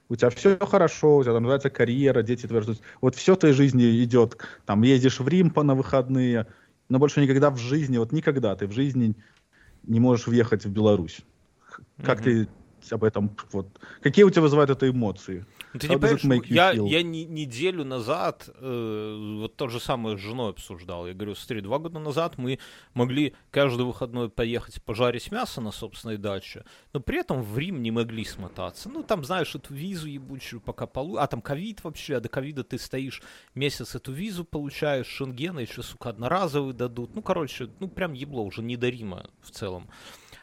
У тебя все хорошо, у тебя там называется карьера, дети твои растут. Вот все в твоей жизни идет, там ездишь в Рим по на выходные, но больше никогда в жизни, вот никогда ты в жизни не можешь въехать в Беларусь. Как Мгм. ты об этом, вот, какие у тебя вызывают это эмоции? Ну, Ты How не понимаешь, я, feel? я не- неделю назад э, вот то же самое с женой обсуждал. Я говорю, смотри, два года назад мы могли каждый выходной поехать пожарить мясо на собственной даче, но при этом в Рим не могли смотаться. Ну, там, знаешь, эту визу ебучую пока полу... А там ковид вообще, а до ковида ты стоишь месяц эту визу получаешь, шенгена еще, сука, одноразовый дадут. Ну, короче, ну, прям ебло, уже не до Рима в целом.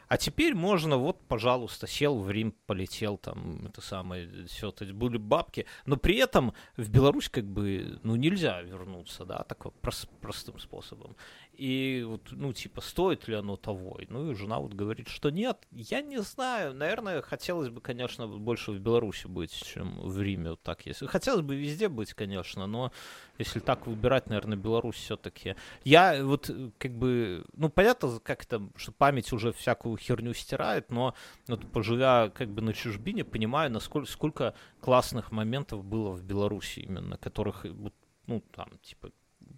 А теперь можно, вот, пожалуйста, сел в Рим, полетел, там, это самое, все, то есть были бабки, но при этом в Беларусь как бы, ну, нельзя вернуться, да, такой прос- простым способом. И вот, ну, типа, стоит ли оно того? И, Ну, и жена вот говорит, что нет. Я не знаю, наверное, хотелось бы, конечно, больше в Беларуси быть, чем в Риме, вот так если. Хотелось бы везде быть, конечно, но если так выбирать, наверное, Беларусь все-таки. Я вот э, как бы, ну понятно, как это, что память уже всякую херню стирает, но вот поживя как бы на чужбине, понимаю, насколько сколько классных моментов было в Беларуси именно, которых э, ну там типа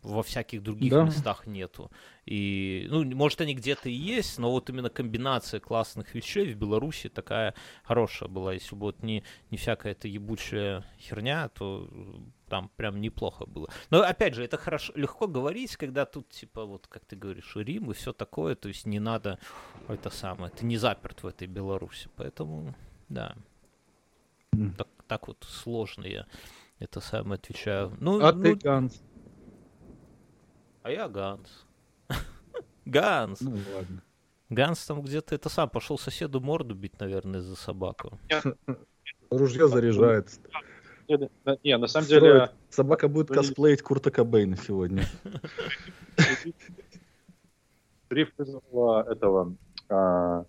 во всяких других Да. местах нету. И, ну, может, они где-то и есть, но вот именно комбинация классных вещей в Беларуси такая хорошая была. Если бы вот не, не всякая эта ебучая херня, то э, там прям неплохо было. Но опять же, это хорошо, легко говорить, когда тут, типа, вот как ты говоришь, Рим и все такое, то есть не надо это самое, ты не заперт в этой Беларуси, поэтому, да, так, так вот сложно я это самое отвечаю. Ну, А ну, ты, Ганс? А я Ганс. <laughs> Ганс. Ну, ладно. Ганс там где-то это сам пошел соседу морду бить, наверное, за собаку. <laughs> Ружье заряжает. Не, на самом деле, Собака будет косплеить Курта Кобейна сегодня. <laughs> Риф вызвала этого а,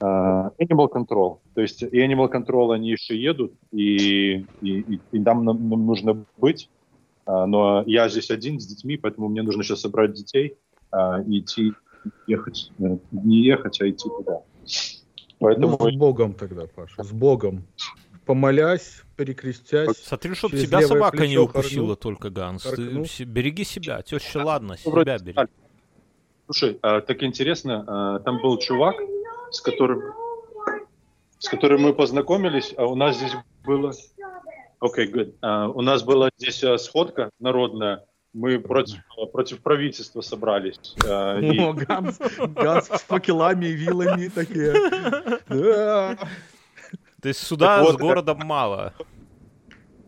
а, Animal Control. То есть и Animal Control они еще едут, и, и, и- и там нам, нам нужно быть. А, но я здесь один с детьми, поэтому мне нужно сейчас собрать детей а, и идти ехать. э, Не ехать, а идти туда. Поэтому Ну, с Богом тогда, Паша, с Богом. Помолясь, перекрестясь. Смотри, чтобы тебя собака не укусила хорнул. только, Ганс. Ты Хоркнул. се- береги себя. Теща, ладно, Ну, вроде себя бери. стали. Слушай, а, так интересно, а, там был чувак, с которым, с которым мы познакомились, а у нас здесь было... Окей, good. А, у нас была здесь а, сходка народная, мы против, против правительства собрались. а, и О, Ганс, Ганс с факелами и вилами такие. То есть сюда Так с вот, городом мало.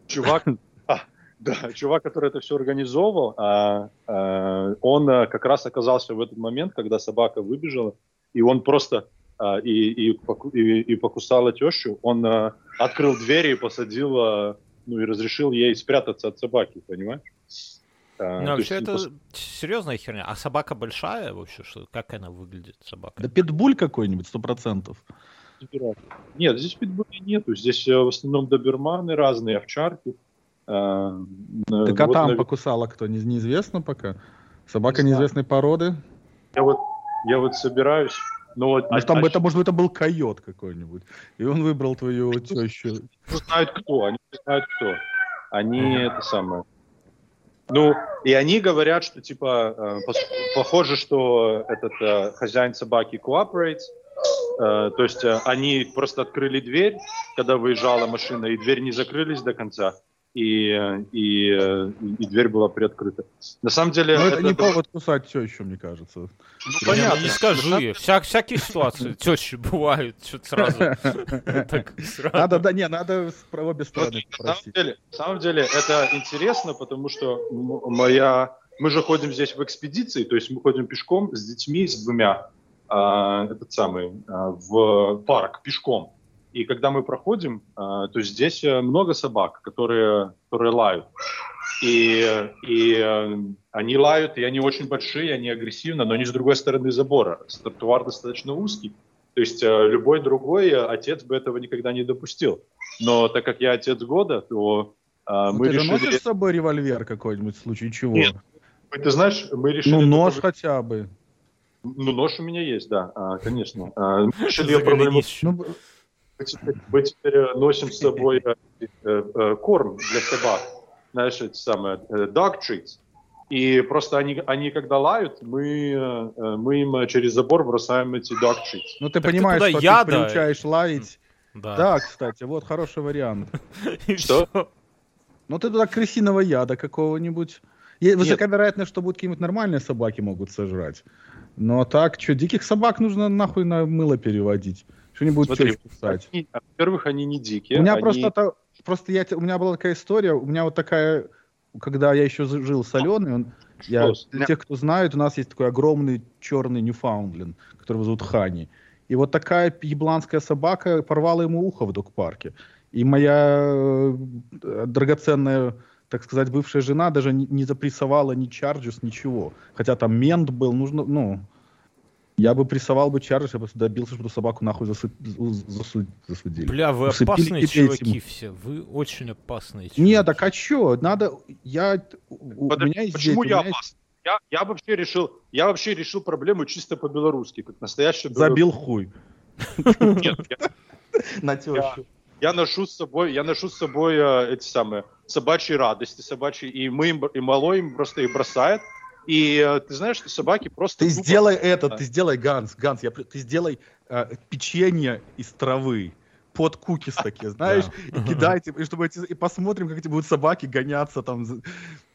чувак, а, да, чувак, который это все организовывал, а, а, он а, как раз оказался в этот момент, когда собака выбежала, и он просто а, и, и, и, и покусала тещу, он а, открыл двери и посадил, а, ну и разрешил ей спрятаться от собаки, понимаешь? А, ну, вообще это пос... серьезная херня. А собака большая вообще? Что, как она выглядит, собака? Да питбуль какой-нибудь, сто процентов. Нет, здесь питбуля нету. Здесь э, в основном доберманы разные, овчарки. А, так а вот, там на... покусала кто? Не, неизвестно пока. Собака не неизвестной породы. Я вот, я вот собираюсь ну, вот, Может, там, а, это, может, это был койот какой-нибудь. И он выбрал твою тещу. Знают кто, они знают кто. Они это самое. Ну, и они говорят, что типа э, похоже, что этот э, хозяин собаки cooperates. Э, то есть э, они просто открыли дверь, когда выезжала машина, и дверь не закрылись до конца и, и, и дверь была приоткрыта. На самом деле... Но это, это не повод кусать все еще, мне кажется. Ну, понятно. Не скажи. Вся, всякие ситуации тещи бывают. Что-то <laughs> сразу. Надо, да, не, надо про обе стороны на самом, деле, на самом деле это интересно, потому что моя... Мы же ходим здесь в экспедиции, то есть мы ходим пешком с детьми, с двумя, а, этот самый, а, в парк пешком. И когда мы проходим, а, то здесь э, много собак, которые, которые лают. И, и э, они лают, и они очень большие, они агрессивны, но они с другой стороны забора. Тротуар достаточно узкий. То есть э, любой другой отец бы этого никогда не допустил. Но так как я отец года, то а, мы ты решили... Ты носишь с собой револьвер какой-нибудь в случае чего? Нет. Ты знаешь, мы решили... Ну, нож только... хотя бы. Ну, нож у меня есть, да, а, конечно. Мы решили проблему... Ну, теперь, мы теперь э, носим с собой э, э, корм для собак, знаешь, это самое, dog treats. И просто они, они когда лают, мы, мы им через забор бросаем эти dog treats. Ну ты так понимаешь, ты что яда... ты приучаешь лаять. Да. да, кстати, вот хороший вариант. <laughs> Что? Ну ты туда крысиного яда какого-нибудь. Высока вероятность, что будут какие-нибудь нормальные собаки могут сожрать. Но так, что, диких собак нужно нахуй на мыло переводить. Что-нибудь Смотри, писать. Во-первых, они не дикие. У меня они... просто, то, просто я, у меня была такая история, у меня вот такая, когда я еще жил с Аленой, он, я, для тех, кто знает, у нас есть такой огромный черный Ньюфаундленд, которого зовут Хани. И вот такая ебланская собака порвала ему ухо в док-парке. И моя э, драгоценная, так сказать, бывшая жена даже не, не запрессовала ни чарджес, ничего. Хотя там мент был, нужно, ну, я бы прессовал бы Чарльз, я бы добился, чтобы собаку нахуй засу... засу... засудили. Бля, вы Усыпили опасные чуваки этим. все. Вы очень опасные чуваки. Нет, так а чё? Надо... Я... У Подожди, меня есть почему дети, я опасный? Есть... Я, я вообще решил, я вообще решил проблему чисто по-белорусски, как настоящий Забил хуй. Нет, <laughs> на тещу. Я ношу с собой, я ношу с собой э, эти самые собачьи радости, собачьи, и мы им, и малой им просто их бросает, и э, ты знаешь, что собаки просто... Ты тупо... сделай это, ты сделай Ганс, Ганс, я, ты сделай э, печенье из травы под кукис такие, знаешь, и кидайте, и чтобы эти, и посмотрим, как эти будут собаки гоняться там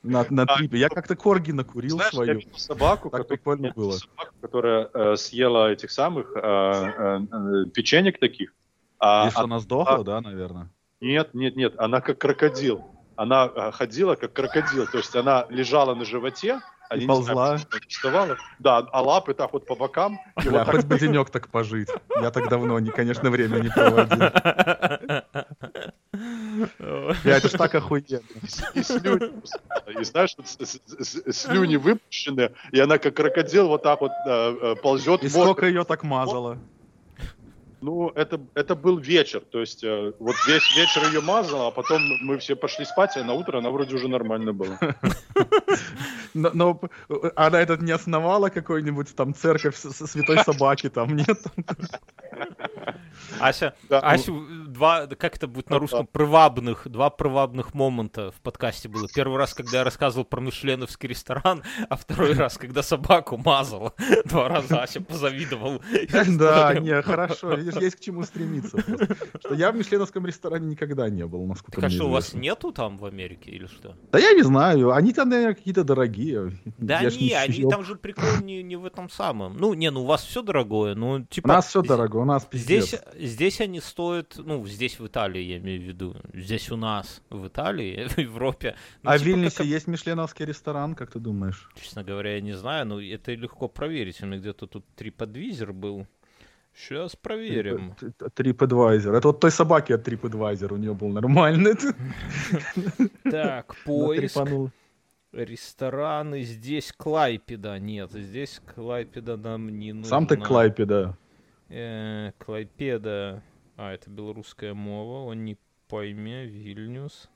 на, на трипе. Я как-то корги накурил знаешь, свою. Я собаку, так которая, прикольно было. Собаку, которая э, съела этих самых э, э, э, печенек таких. А, и что, она сдохла, а, да, наверное? Нет, нет, нет, она как крокодил. Она э, ходила как крокодил, то есть она лежала на животе, и ползла. Вставала. Да, а лапы так вот по бокам. Бля, вот хоть бы денек так пожить. Я так давно, не, конечно, время не проводил. Бля, это ж так охуенно. И слюни, и знаешь, слюни выпущены, и она как крокодил вот так вот э, э, ползет. И сколько ее так мазала? Ну, это, это был вечер, то есть э, вот весь вечер ее мазал, а потом мы все пошли спать, а на утро она вроде уже нормально была. Но, но она этот не основала какой-нибудь там церковь святой собаки там, нет? Ася, да, Ася, ну... два, как это будет на русском, привабных, два привабных момента в подкасте было. Первый раз, когда я рассказывал про мишленовский ресторан, а второй раз, когда собаку мазала. Два раза Ася позавидовал. Да, не, хорошо, видишь, есть к чему стремиться. Что я в мишленовском ресторане никогда не был, насколько Так а что, у вас нету там в Америке или что? Да я не знаю, они там, наверное, какие-то дорогие. Да не, они там же прикол не, не в этом самом. Ну, не, ну у вас все дорогое, ну типа... У нас все дорого, у нас пиздец. Здесь, здесь они стоят, ну, здесь в Италии, я имею в виду, здесь у нас, в Италии, <laughs> в Европе. Ну, а типа в Вильнюсе как... есть мишленовский ресторан, как ты думаешь? Честно говоря, я не знаю, но это легко проверить. У меня где-то тут TripAdvisor был. Сейчас проверим. TripAdvisor. Это вот той собаки от TripAdvisor у нее был нормальный. <laughs> Так, <laughs> поиск. Рестораны. Здесь Клайпеда. Нет, здесь Клайпеда нам не нужна. Сам ты Клайпеда. Э, Клайпеда. А, это белорусская мова. Он не пойме. Вильнюс.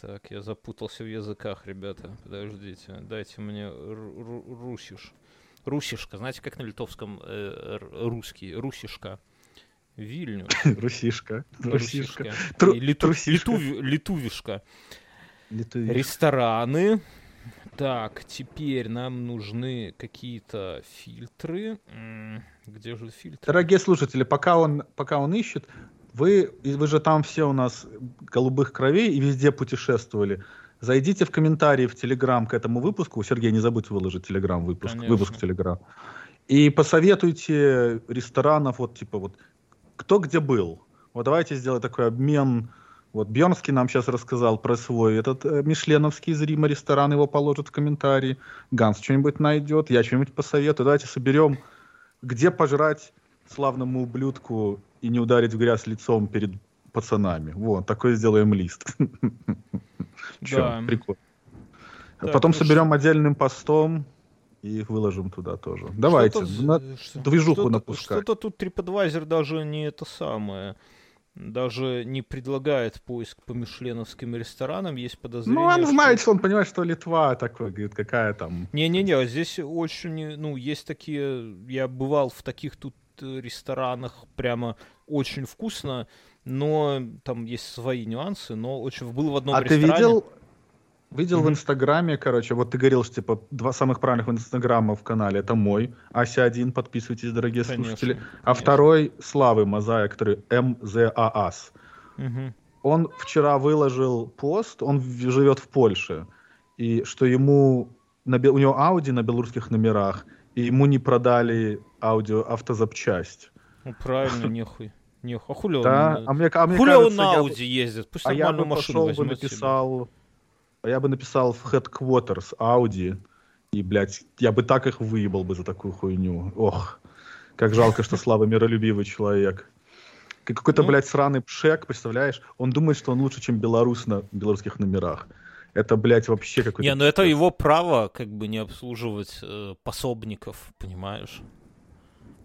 Так, я запутался в языках, ребята. Подождите. Дайте мне русиш. Русишка. Знаете, как на литовском э, русский? Русишка. Вильнюс. <laughs> Русишка. Русишка. Литувишка. Рестораны. Так, теперь нам нужны какие-то фильтры. Где же фильтры? Дорогие слушатели, пока он, пока он ищет, вы, вы же там все у нас голубых кровей и везде путешествовали. Зайдите в комментарии в Телеграм к этому выпуску. Сергей, не забудь выложить Телеграм выпуск, выпуск Телеграм. И посоветуйте ресторанов, вот типа вот, кто где был. Вот давайте сделаем такой обмен. Вот Бьернский нам сейчас рассказал про свой этот э, Мишленовский из Рима ресторан, его положит в комментарии. Ганс что-нибудь найдет, я что-нибудь посоветую. Давайте соберем, где пожрать славному ублюдку и не ударить в грязь лицом перед пацанами. Вот, такой сделаем лист. <laughs> Че, да. прикольно. Так, Потом ну соберем отдельным постом и их выложим туда тоже. Давайте, на движуху что напускать. Что-то тут TripAdvisor даже не это самое даже не предлагает поиск по мишленовским ресторанам, есть подозрение. Ну, он что... знает, что он понимает, что Литва такой, говорит, какая там. Не-не-не, здесь очень, ну, есть такие, я бывал в таких тут э, ресторанах прямо очень вкусно, но там есть свои нюансы, но очень был в одном а ресторане. А ты видел, видел mm-hmm. в Инстаграме, короче, вот ты говорил, что типа два самых правильных Инстаграма в канале, это мой, Ася один, подписывайтесь, дорогие конечно, слушатели, а конечно. второй Славы Мазая, который МЗААС. Mm-hmm. Он вчера выложил пост, он живет в Польше, и что ему, на, у него Ауди на белорусских номерах, и ему не продали аудио автозапчасть. Ну, правильно, <laughs> нехуй. Не, а хули да? он, а мне, а мне хули кажется, он на Ауди я... ездит? Пусть а я бы пошел бы написал, а я бы написал в Headquarters Audi, и, блядь, я бы так их выебал бы за такую хуйню. Ох, как жалко, что Слава миролюбивый человек. Какой-то, ну, блядь, сраный пшек, представляешь? Он думает, что он лучше, чем белорус на белорусских номерах. Это, блядь, вообще какой-то... Не, ну это его право, как бы, не обслуживать э, пособников, понимаешь?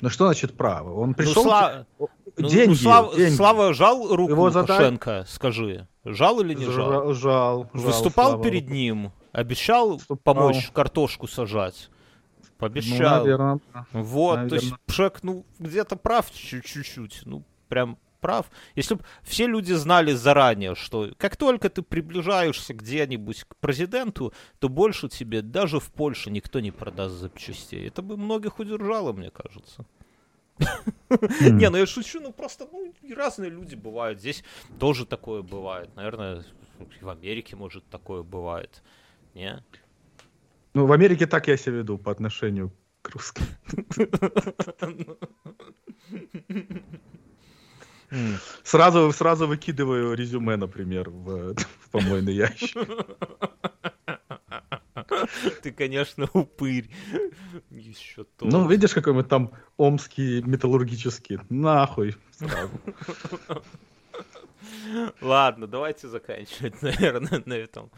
Ну что значит право? Он пришел... Ну, сла... Ну, деньги, ну, Слав... деньги. Слава жал руку Его Лукашенко, задай... скажи. Жал или не жал? Жал. жал Выступал Слава перед ним, обещал Выступал. помочь картошку сажать. Пообещал. Ну, наверное. Вот, наверное. то есть Пшек, ну, где-то прав чуть-чуть. Ну, прям прав. Если бы все люди знали заранее, что как только ты приближаешься где-нибудь к президенту, то больше тебе даже в Польше никто не продаст запчастей. Это бы многих удержало, мне кажется. Не, ну я шучу, ну просто ну, разные люди бывают. Здесь тоже такое бывает. Наверное, в Америке, может, такое бывает. Не? Ну, в Америке так я себя веду по отношению к русским. <laughs> Сразу, сразу выкидываю резюме, например, в, <laughs> в помойный ящик. Ты, конечно, упырь. Еще то. Ну, видишь, какой мы там омский металлургический. Нахуй. Сразу. Ладно, давайте заканчивать, <laughs> наверное, на этом.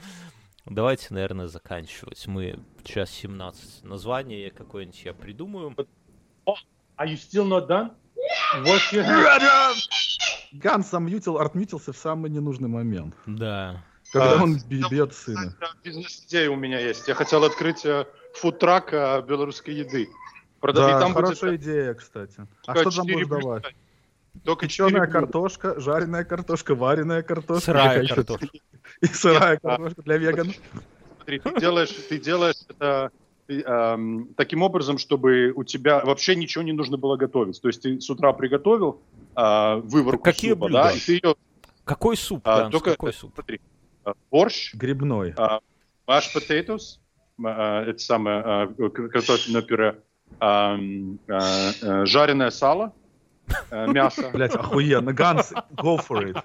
Давайте, наверное, заканчивать. Мы час 17. Название какое-нибудь я придумаю. Oh, are you still not done? What you have? Ганс замьютил, артмютился в самый ненужный момент. Да. Когда а, он бьет сына. Бизнес-идея у меня есть. Я хотел открыть э, фудтрак э, белорусской еды. Продать. Да, там хорошая будет... идея, кстати. А что там будешь давать? Только Печеная картошка, жареная картошка, вареная картошка. Сырая картошка. <laughs> И сырая картошка для веганов. Смотри, ты делаешь, ты делаешь это эм, таким образом, чтобы у тебя вообще ничего не нужно было готовить. То есть ты с утра приготовил э, выворку Какие супа, блюда? да, и ты ее... Какой суп, а, Ганс, только, какой суп? Смотри, борщ. Грибной. Uh, mashed potatoes. Uh, это самое uh, картофельное пюре. Uh, uh, жареное сало. э, мясо. Блять, охуенно. Ганс, go for it.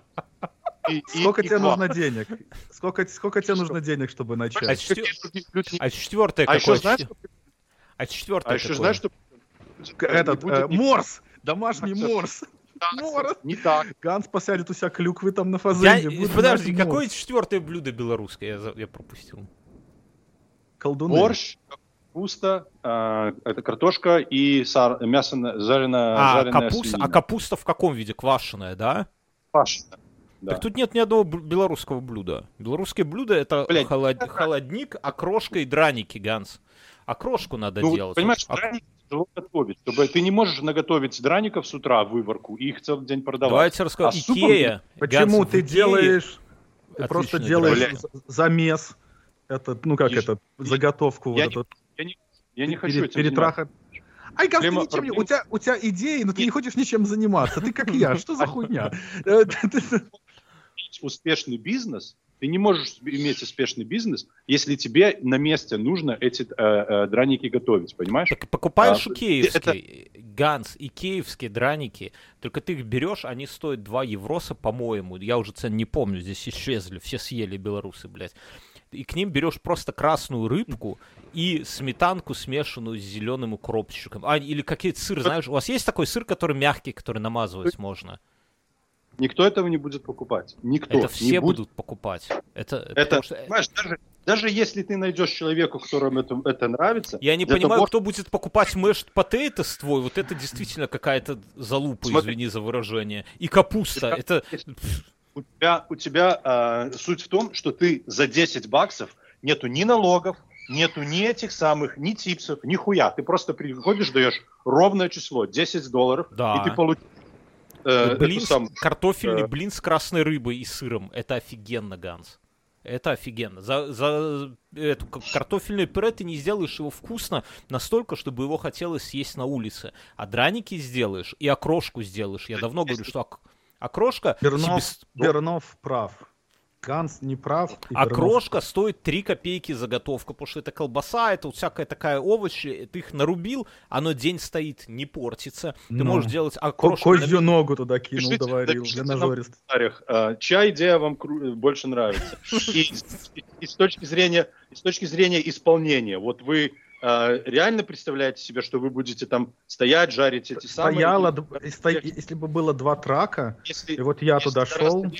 И- Сколько и тебе нужно денег? Сколько, сколько тебе нужно денег, чтобы А начать? четвер- люди не- А четвертое А еще какое? знаешь, Четвер- А четвертое а еще какое? знаешь, что Этот, э, морс! Домашний морс! морс. Не так. Ганс посадит у себя клюквы там на фазенде. Подожди, какое четвертое блюдо белорусское? Я, пропустил. Колдуны. Борщ, капуста, э, это картошка и сар- мясо жареное, А, капуста, свинина. а капуста в каком виде? Квашеная, да? Пашина. Да. Так тут нет ни одного белорусского блюда. Белорусское блюдо это Блядь, холод- это- холодник, окрошка и драники, Ганс. Окрошку надо Ну, делать. понимаешь, А- драники тяжело готовить. Чтобы ты не можешь наготовить драников с утра выварку и их целый день продавать. Давайте расскажу. А супом Икея. Почему Ганс, в ты Икее- делаешь... Ты просто делаешь за- замес. Этот, ну как Ешь. это, заготовку Я вот не- эту. Я не, я не хочу этим перетраха- Ай, ты Проблема- ничем не- проблема- у, тебя, у тебя идеи, но ты не хочешь ничем заниматься. Ты как я, <laughs> что за хуйня? <laughs> Э, ты- ты- заниматься. Успешный бизнес, ты не можешь иметь успешный бизнес, если тебе на месте нужно эти э, э, драники готовить, понимаешь? Так покупаешь А, икеевские, Ганс, икеевские драники, только ты их берешь, они стоят 2 евроса, по-моему, я уже цен не помню, здесь исчезли, все съели белорусы, блядь. И к ним берешь просто красную рыбку и сметанку, смешанную с зеленым укропчиком. А, или какие-то сыр, знаешь, у вас есть такой сыр, который мягкий, который намазывать можно? Никто этого не будет покупать. Никто. Это не все будет. будут покупать. Это, Это, что- понимаешь, даже, даже если ты найдешь человека, которому это, это нравится, Я не понимаю, того, кто будет покупать mashed potatoes твой. Вот это действительно какая-то залупа, Смотри. извини за выражение. И капуста. Это у тебя, у тебя а, суть в том, что ты за 10 баксов нету ни налогов, нету ни этих самых, ни типсов, ни хуя. Ты просто приходишь, даешь ровное число, 10 долларов, Да. и ты получишь э, блин, эту с- самую- картофельный э, блин с красной рыбой и сыром. Это офигенно, Ганс. Это офигенно. За, за эту картофельное пюре ты не сделаешь его вкусно настолько, чтобы его хотелось съесть на улице. А драники сделаешь и окрошку сделаешь. Я давно говорю, что ок- окрошка... Бернов, себес- Бернов прав. Ганс не прав. и Бернов Окрошка стоит 3 копейки заготовка, потому что это колбаса, это вот всякая такая овощи, ты их нарубил, оно день стоит, не портится. Ты Ну. можешь делать Ко- окрошку... на- Козью ногу туда кинул, Пишите, доварил для нам нажорист. а, чья идея вам кру- больше нравится. И, с- <laughs> и с точки зрения, и с точки зрения исполнения, вот вы а, реально представляете себе, что вы будете там стоять, жарить эти самые... Стояло, и- д- и сто- если бы было два трака, Если- и вот я если туда шел, раз-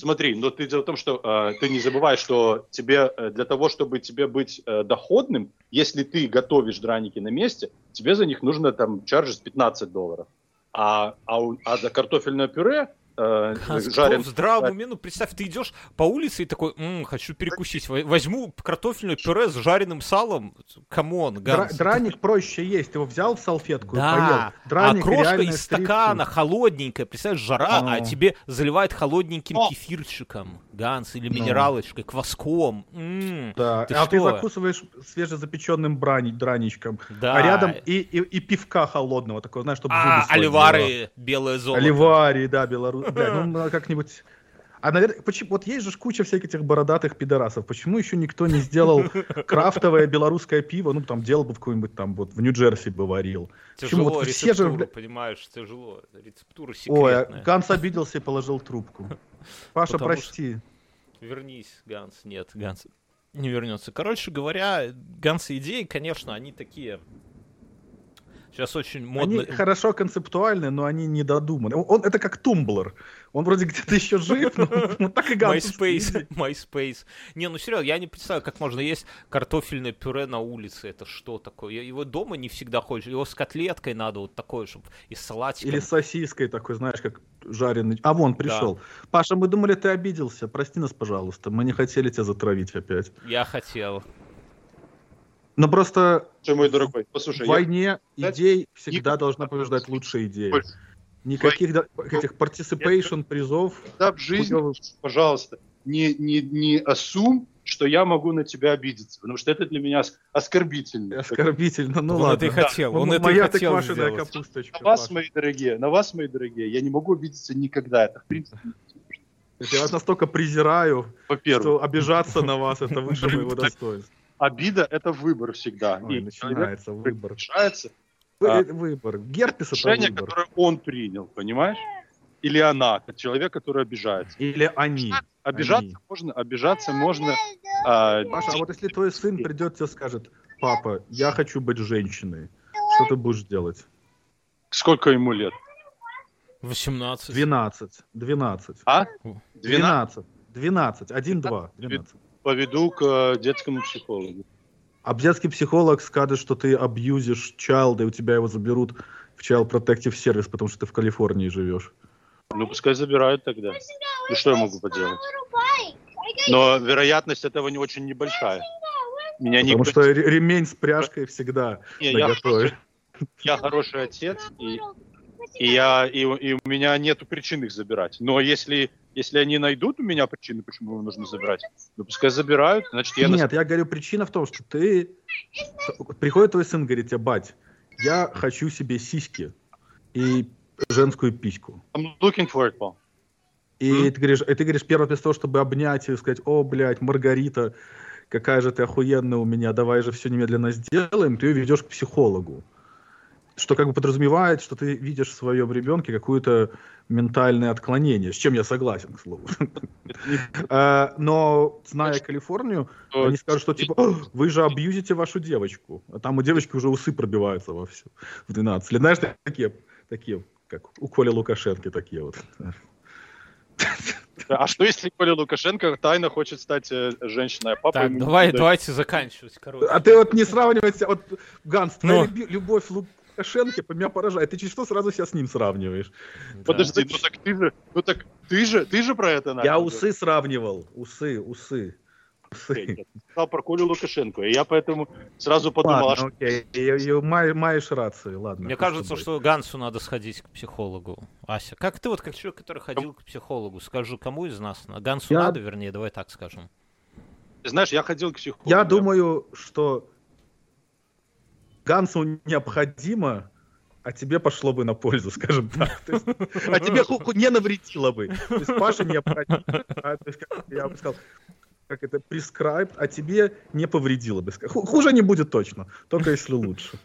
Смотри, но ты дело в том, что э, ты не забывай, что тебе э, для того, чтобы тебе быть э, доходным, если ты готовишь драники на месте, тебе за них нужно там чаржить 15 долларов. А, а, а за картофельное пюре э, Ганс, кто жарен... в здравом уме, ну представь, ты идешь по улице и такой, «М, хочу перекусить, Во- возьму картофельное пюре с жареным салом, come on, дра- Ганс. драник проще есть. Его взял в салфетку и Да, поел. а Драник крошка реальная из стакана, стрит-фуд. холодненькая, представляешь, жара, а Ну. тебе заливает холодненьким О. кефирчиком, Ганс, или Ну. минералочкой, кваском. М, Да, Ты а ты что? закусываешь свежезапеченным брани, драничком. Да. А рядом и, и, и пивка холодного, такого, знаешь, чтобы А, зубы оливары, белое золото. Оливарий, да, белорус. Бля, ну как-нибудь... А, наверное, почему, вот есть же куча всяких этих бородатых пидорасов. Почему еще никто не сделал крафтовое белорусское пиво? Ну, там, делал бы в какой-нибудь там, вот, в Нью-Джерси бы варил. Почему Тяжело вот все же... понимаешь, тяжело. Рецептура Ой, а секретная. Ганс обиделся и положил трубку. Паша, Потому что- прости. Вернись, Ганс. Нет, Ганс не вернется. Короче говоря, Ганс и идеи, конечно, они такие... Сейчас очень модно... Они хорошо концептуальны, но они не додуманы. Он, он- это как Tumblr. Он вроде где-то еще жив, но <laughs> вот так и. MySpace, <laughs> MySpace. Не, ну серьезно, я не представляю, как можно есть картофельное пюре на улице. Это что такое? Его дома не всегда хочешь. Его с котлеткой надо вот такое, чтобы и с салатиком. Или с сосиской такой, знаешь, как жареный. А вон, пришел. Паша, мы думали, ты обиделся. Прости нас, пожалуйста. Мы не хотели тебя затравить опять. Я хотел. Но просто Слушай, мой дорогой, послушай, в я- войне Знаешь, идей всегда никогда должна не побеждать лучшие идеи. больше. Никаких да- этих participation призов. никогда в жизни, пожалуйста, не, не, не ассум, что я могу на тебя обидеться, потому что это для меня ос- оскорбительно. Оскорбительно. Ну он ладно. это и хотел. М- Он это и Моя ты хотел сделать. капусточка. На вас, Паша. мои дорогие, на вас, мои дорогие, я не могу обидеться никогда. Это, в принципе, Я вас настолько презираю, что обижаться на вас это выше моего достоинства. Обида – это выбор всегда. Ой, И начинается выбор. решается, вы- выбор. Герпес это решение, выбор. которое он принял, понимаешь? Или она, человек, который обижается. Или они. Обижаться Они. можно, обижаться можно. а, Паша, а вот если твой сын придет тебе скажет, папа, я хочу быть женщиной, что ты будешь делать? сколько ему лет? 18. 12. 12. А? 12 12. 12. 1, 2. 12. Поведу к э, детскому психологу. А детский психолог скажет, что ты абьюзишь чайлда, и у тебя его заберут в Child Protective Service, потому что ты в Калифорнии живешь. Ну, пускай забирают тогда. Ну, что я могу поделать? Но вероятность этого не очень небольшая. Меня Потому никто... что ре- ремень с пряжкой всегда Не, я, наготове. <laughs> я хороший отец, и, и, я, и, у- и у меня нету причин их забирать. Но если, если они найдут у меня причины, почему его нужно забирать, ну, пускай забирают, значит, я... на- Нет, я говорю, причина в том, что ты... Приходит твой сын, говорит тебе, бать, я хочу себе сиськи и женскую письку. I'm looking for it, Paul. И Мгм. ты говоришь, и ты говоришь, первое вместо того, чтобы обнять и сказать, о, блядь, Маргарита, какая же ты охуенная у меня, давай же все немедленно сделаем, ты ее ведешь к психологу. Что как бы подразумевает, что ты видишь в своем ребенке какое-то ментальное отклонение, с чем я согласен, к слову. <laughs> А, Но, зная Калифорнию, они скажут, что типа, «О, вы же абьюзите вашу девочку. А там у девочки уже усы пробиваются во все в 12 лет. Знаешь, такие, такие, как у Коли Лукашенко такие вот. А что если Коля Лукашенко тайно хочет стать э, женщиной, а папа Так, давай, дает? давайте заканчивать, короче. А ты вот не сравнивай себя, вот, Ганс, твоя Ну. любовь Лукашенко по меня поражает. Ты через что сразу себя с ним сравниваешь? Подожди, ну так ты же, ну так ты же, ты же про это начал. Я усы сравнивал. Усы, усы. Усы. Я сказал про Колю Лукашенко, и я поэтому сразу подумал, Ладно, что окей. И- и май- Маешь рацию, ладно. Мне кажется, что Гансу надо сходить к психологу. Ася, как ты вот как человек, который ходил к психологу, скажи, кому из нас? на- Гансу Я- надо, вернее, давай так скажем. Ты знаешь, я ходил к психологу. Я думаю, что Гансу необходимо, а тебе пошло бы на пользу, <laughs> скажем так. Есть, а тебе ху- ху- не навредило бы. То есть Паше необходимо, то есть, как я бы сказал, как это, prescribed, а тебе не повредило бы. Ху- Хуже не будет точно, только если лучше.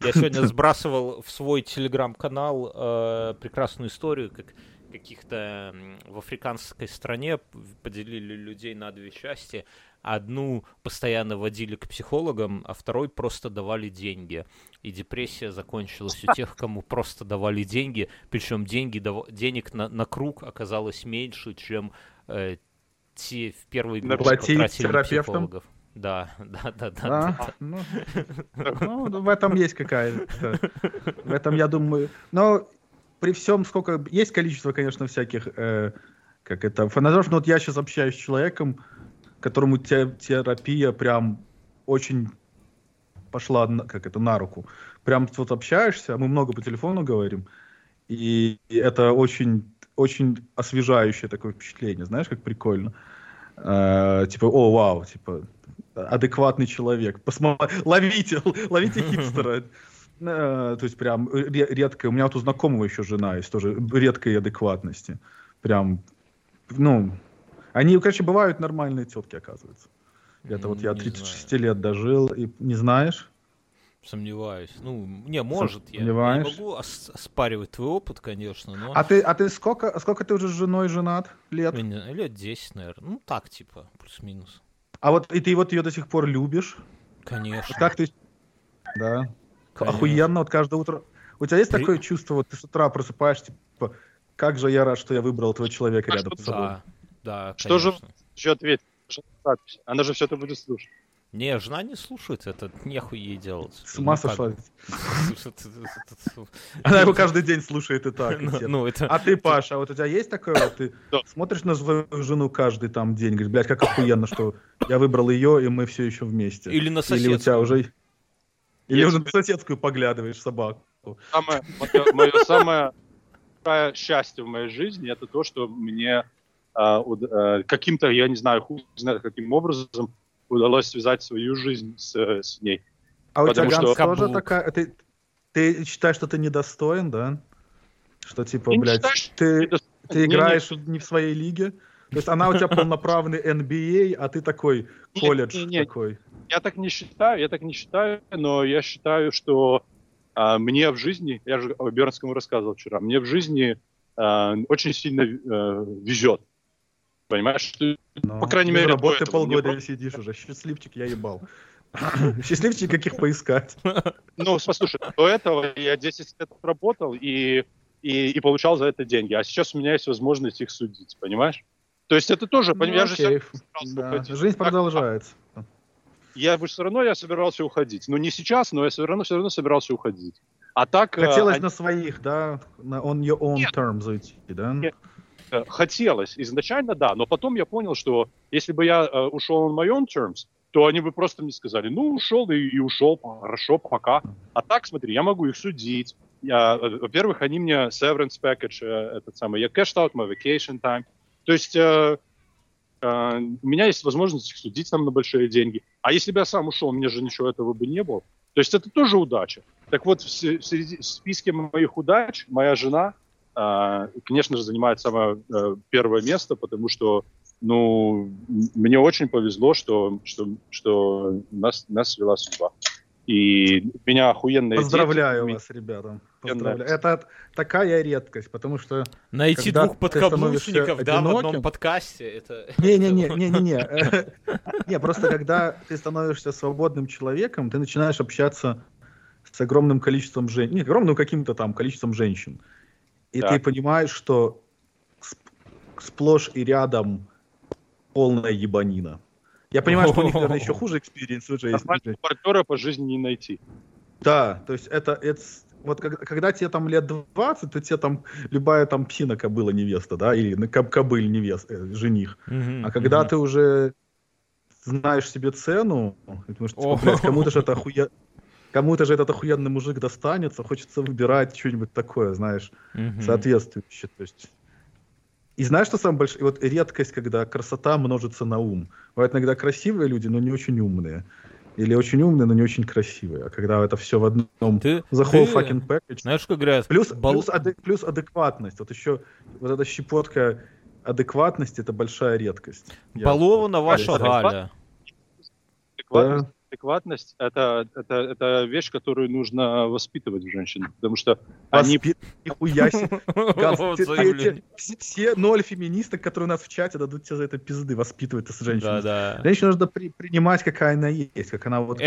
Я сегодня сбрасывал в свой телеграм-канал э, прекрасную историю, как каких-то в африканской стране поделили людей на две части. Одну постоянно водили к психологам, а второй просто давали деньги. И депрессия закончилась у тех, кому просто давали деньги. Причем деньги, денег на, на круг оказалось меньше, чем э, те в группе Платить потратили психологов. Да, да, да, да. А, да. ну, ну, в этом есть какая-то. В этом, я думаю. Но при всем, сколько есть количество, конечно, всяких, э, как это, фанатов, но вот я сейчас общаюсь с человеком, которому те- терапия прям очень пошла, на- как это, на руку. Прям вот общаешься, мы много по телефону говорим, и это очень, очень освежающее такое впечатление, знаешь, как прикольно. Э, типа, о, вау, типа, адекватный человек. Посмо... Ловите, <laughs> ловите хипстера. <laughs> Э, То есть прям ре- редко. У меня вот у знакомого еще жена есть тоже редкой адекватности. Прям, ну, они, короче, бывают нормальные тетки, оказывается. Это вот я Не 36 лет дожил, и не знаешь? Сомневаюсь. Ну, не, может, я, я не Сомневаешь? могу ос- оспаривать твой опыт, конечно, но А ты, а ты сколько, сколько ты уже с женой женат лет? знаю, лет 10, наверное. Ну, так, типа, плюс-минус. А вот и ты вот ее до сих пор любишь? Конечно. Как ты? Да. Конечно. Охуенно, вот каждое утро. У тебя есть При- такое чувство, вот ты с утра просыпаешься, типа, как же я рад, что я выбрал этого человека А рядом с собой. Да, да, Что же- конечно. еще ответь. запись. Она же все это будет слушать. Не, жена не слушает, это нехуй ей делать. С ума Ну, сошла. <laughs> Она его каждый день слушает и так. Ну. Ну, это... А ты, Паша, а вот у тебя есть такое, ты смотришь на свою жену каждый там день, говоришь, блядь, как охуенно, что я выбрал ее, и мы все еще вместе. Или на Или у тебя соседскую. уже... Или уже на соседскую поглядываешь собаку. Самое, мое, мое самое большое счастье в моей жизни это то, что мне каким-то, я не знаю, хуй знает каким образом удалось связать свою жизнь с, с ней. А у тебя, что- тоже такая... Ты, ты считаешь, что ты недостоин, да? Что, типа, Я не блядь, считаю, ты, это- ты Не, не, играешь не в своей лиге? То есть она у тебя полноправный NBA, а ты такой Не, колледж не, не. такой. Я так не считаю, я так не считаю, но я считаю, что а, мне в жизни, я же Бернскому рассказывал вчера, мне в жизни а, очень сильно а, везет. Понимаешь, что, ну, по крайней мере, работы полгода просто... сидишь уже. Счастливчик, я ебал. <laughs> Счастливчик, каких поискать. <laughs> Ну, послушай, до этого я 10 лет работал и, и, и получал за это деньги. А сейчас у меня есть возможность их судить, понимаешь? То есть это тоже, ну, я окей. же да. Жизнь продолжается. Я бы все равно я собирался уходить. Ну, не сейчас, но я все равно, все равно собирался уходить. А так... Э, Хотелось а... на своих, да? На on your own Нет. terms уйти, да? Нет. Э, хотелось изначально, да, но потом я понял, что если бы я э, ушел on my own terms, то они бы просто мне сказали, ну, ушел и, и ушел, хорошо, пока. А так, смотри, я могу их судить. Я, э, во-первых, они мне severance package, э, этот самый, я cashed out my vacation time. То есть э, э, у меня есть возможность их судить там на большие деньги. А если бы я сам ушел, меня же ничего этого бы не было. То есть это тоже удача. Так вот, в, в, в списке моих удач моя жена – конечно же, занимает самое э, первое место, потому что ну, мне очень повезло, что, что, что нас, нас свела судьба. И меня охуенная Поздравляю дети, вас, ребята. Поздравляю. Это такая редкость, потому что... Найти двух подкаблучников, да, в одном подкасте, это... <laughs> Не-не-не-не-не. <laughs> Не, просто когда ты становишься свободным человеком, ты начинаешь общаться с огромным количеством женщин, не огромным каким-то там количеством женщин. И да. ты понимаешь, что сплошь и рядом полная ебанина. Я понимаю, что у них, наверное, еще хуже experience уже есть. партнера по жизни не найти. Да, то есть это, это вот когда, когда тебе там лет 20, то тебе там любая там псина кобыла невеста, да, или коб, кобыль невест, э, жених. Mm-hmm, а когда mm-hmm. ты уже знаешь себе цену, потому что, типа, блядь, кому-то же это <laughs> охуенно кому-то же этот охуенный мужик достанется, хочется выбирать что-нибудь такое, знаешь, mm-hmm. соответствующее. То есть... И знаешь, что самое большое? Вот редкость, когда красота множится на ум. Бывают иногда красивые люди, но не очень умные. Или очень умные, но не очень красивые. А когда это все в одном... Ты, the whole ты, fucking package. Знаешь, как говорят... Плюс, бал... плюс, адек, плюс адекватность. Вот еще вот эта щепотка адекватности — это большая редкость. Балована ваша Галя. Адекватность, адекватность это, это, это вещь, которую нужно воспитывать в женщинах, потому что они... Нихуя себе. <laughs> Все ноль феминисток, которые у нас в чате, дадут тебе за это пизды, воспитывать с женщиной. Да, да. Женщину нужно принимать, какая она есть, как она вот...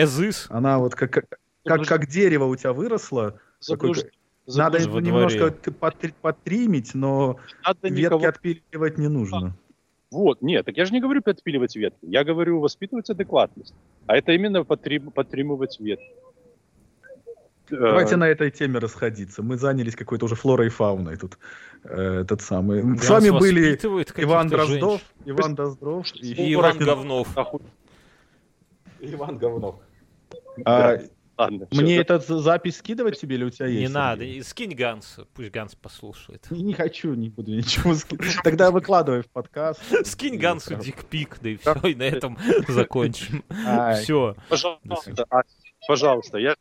Она вот как, как, как дерево у тебя выросло. Надо немножко подтримить, но ветки отпиливать не нужно. Вот, нет, так я же не говорю подпиливать ветки, я говорю воспитывать адекватность. А это именно подтрим, подтримывать ветки. Давайте э, на этой теме расходиться. Мы занялись какой-то уже флорой и фауной тут. Э, этот самый. С вами были Иван Дроздов, Иван Дроздов и, и Иван Говнов. Иван Говнов. А, Ладно, Мне все, этот запись скидывать тебе или у тебя есть? Не надо, скинь Ганс, пусть Ганс послушает. Не, не хочу, не буду ничего скидывать. Тогда выкладывай в подкаст. Скинь Гансу дикпик, да и все, и на этом <laughs> закончим. Все. Пожалуйста, пожалуйста, я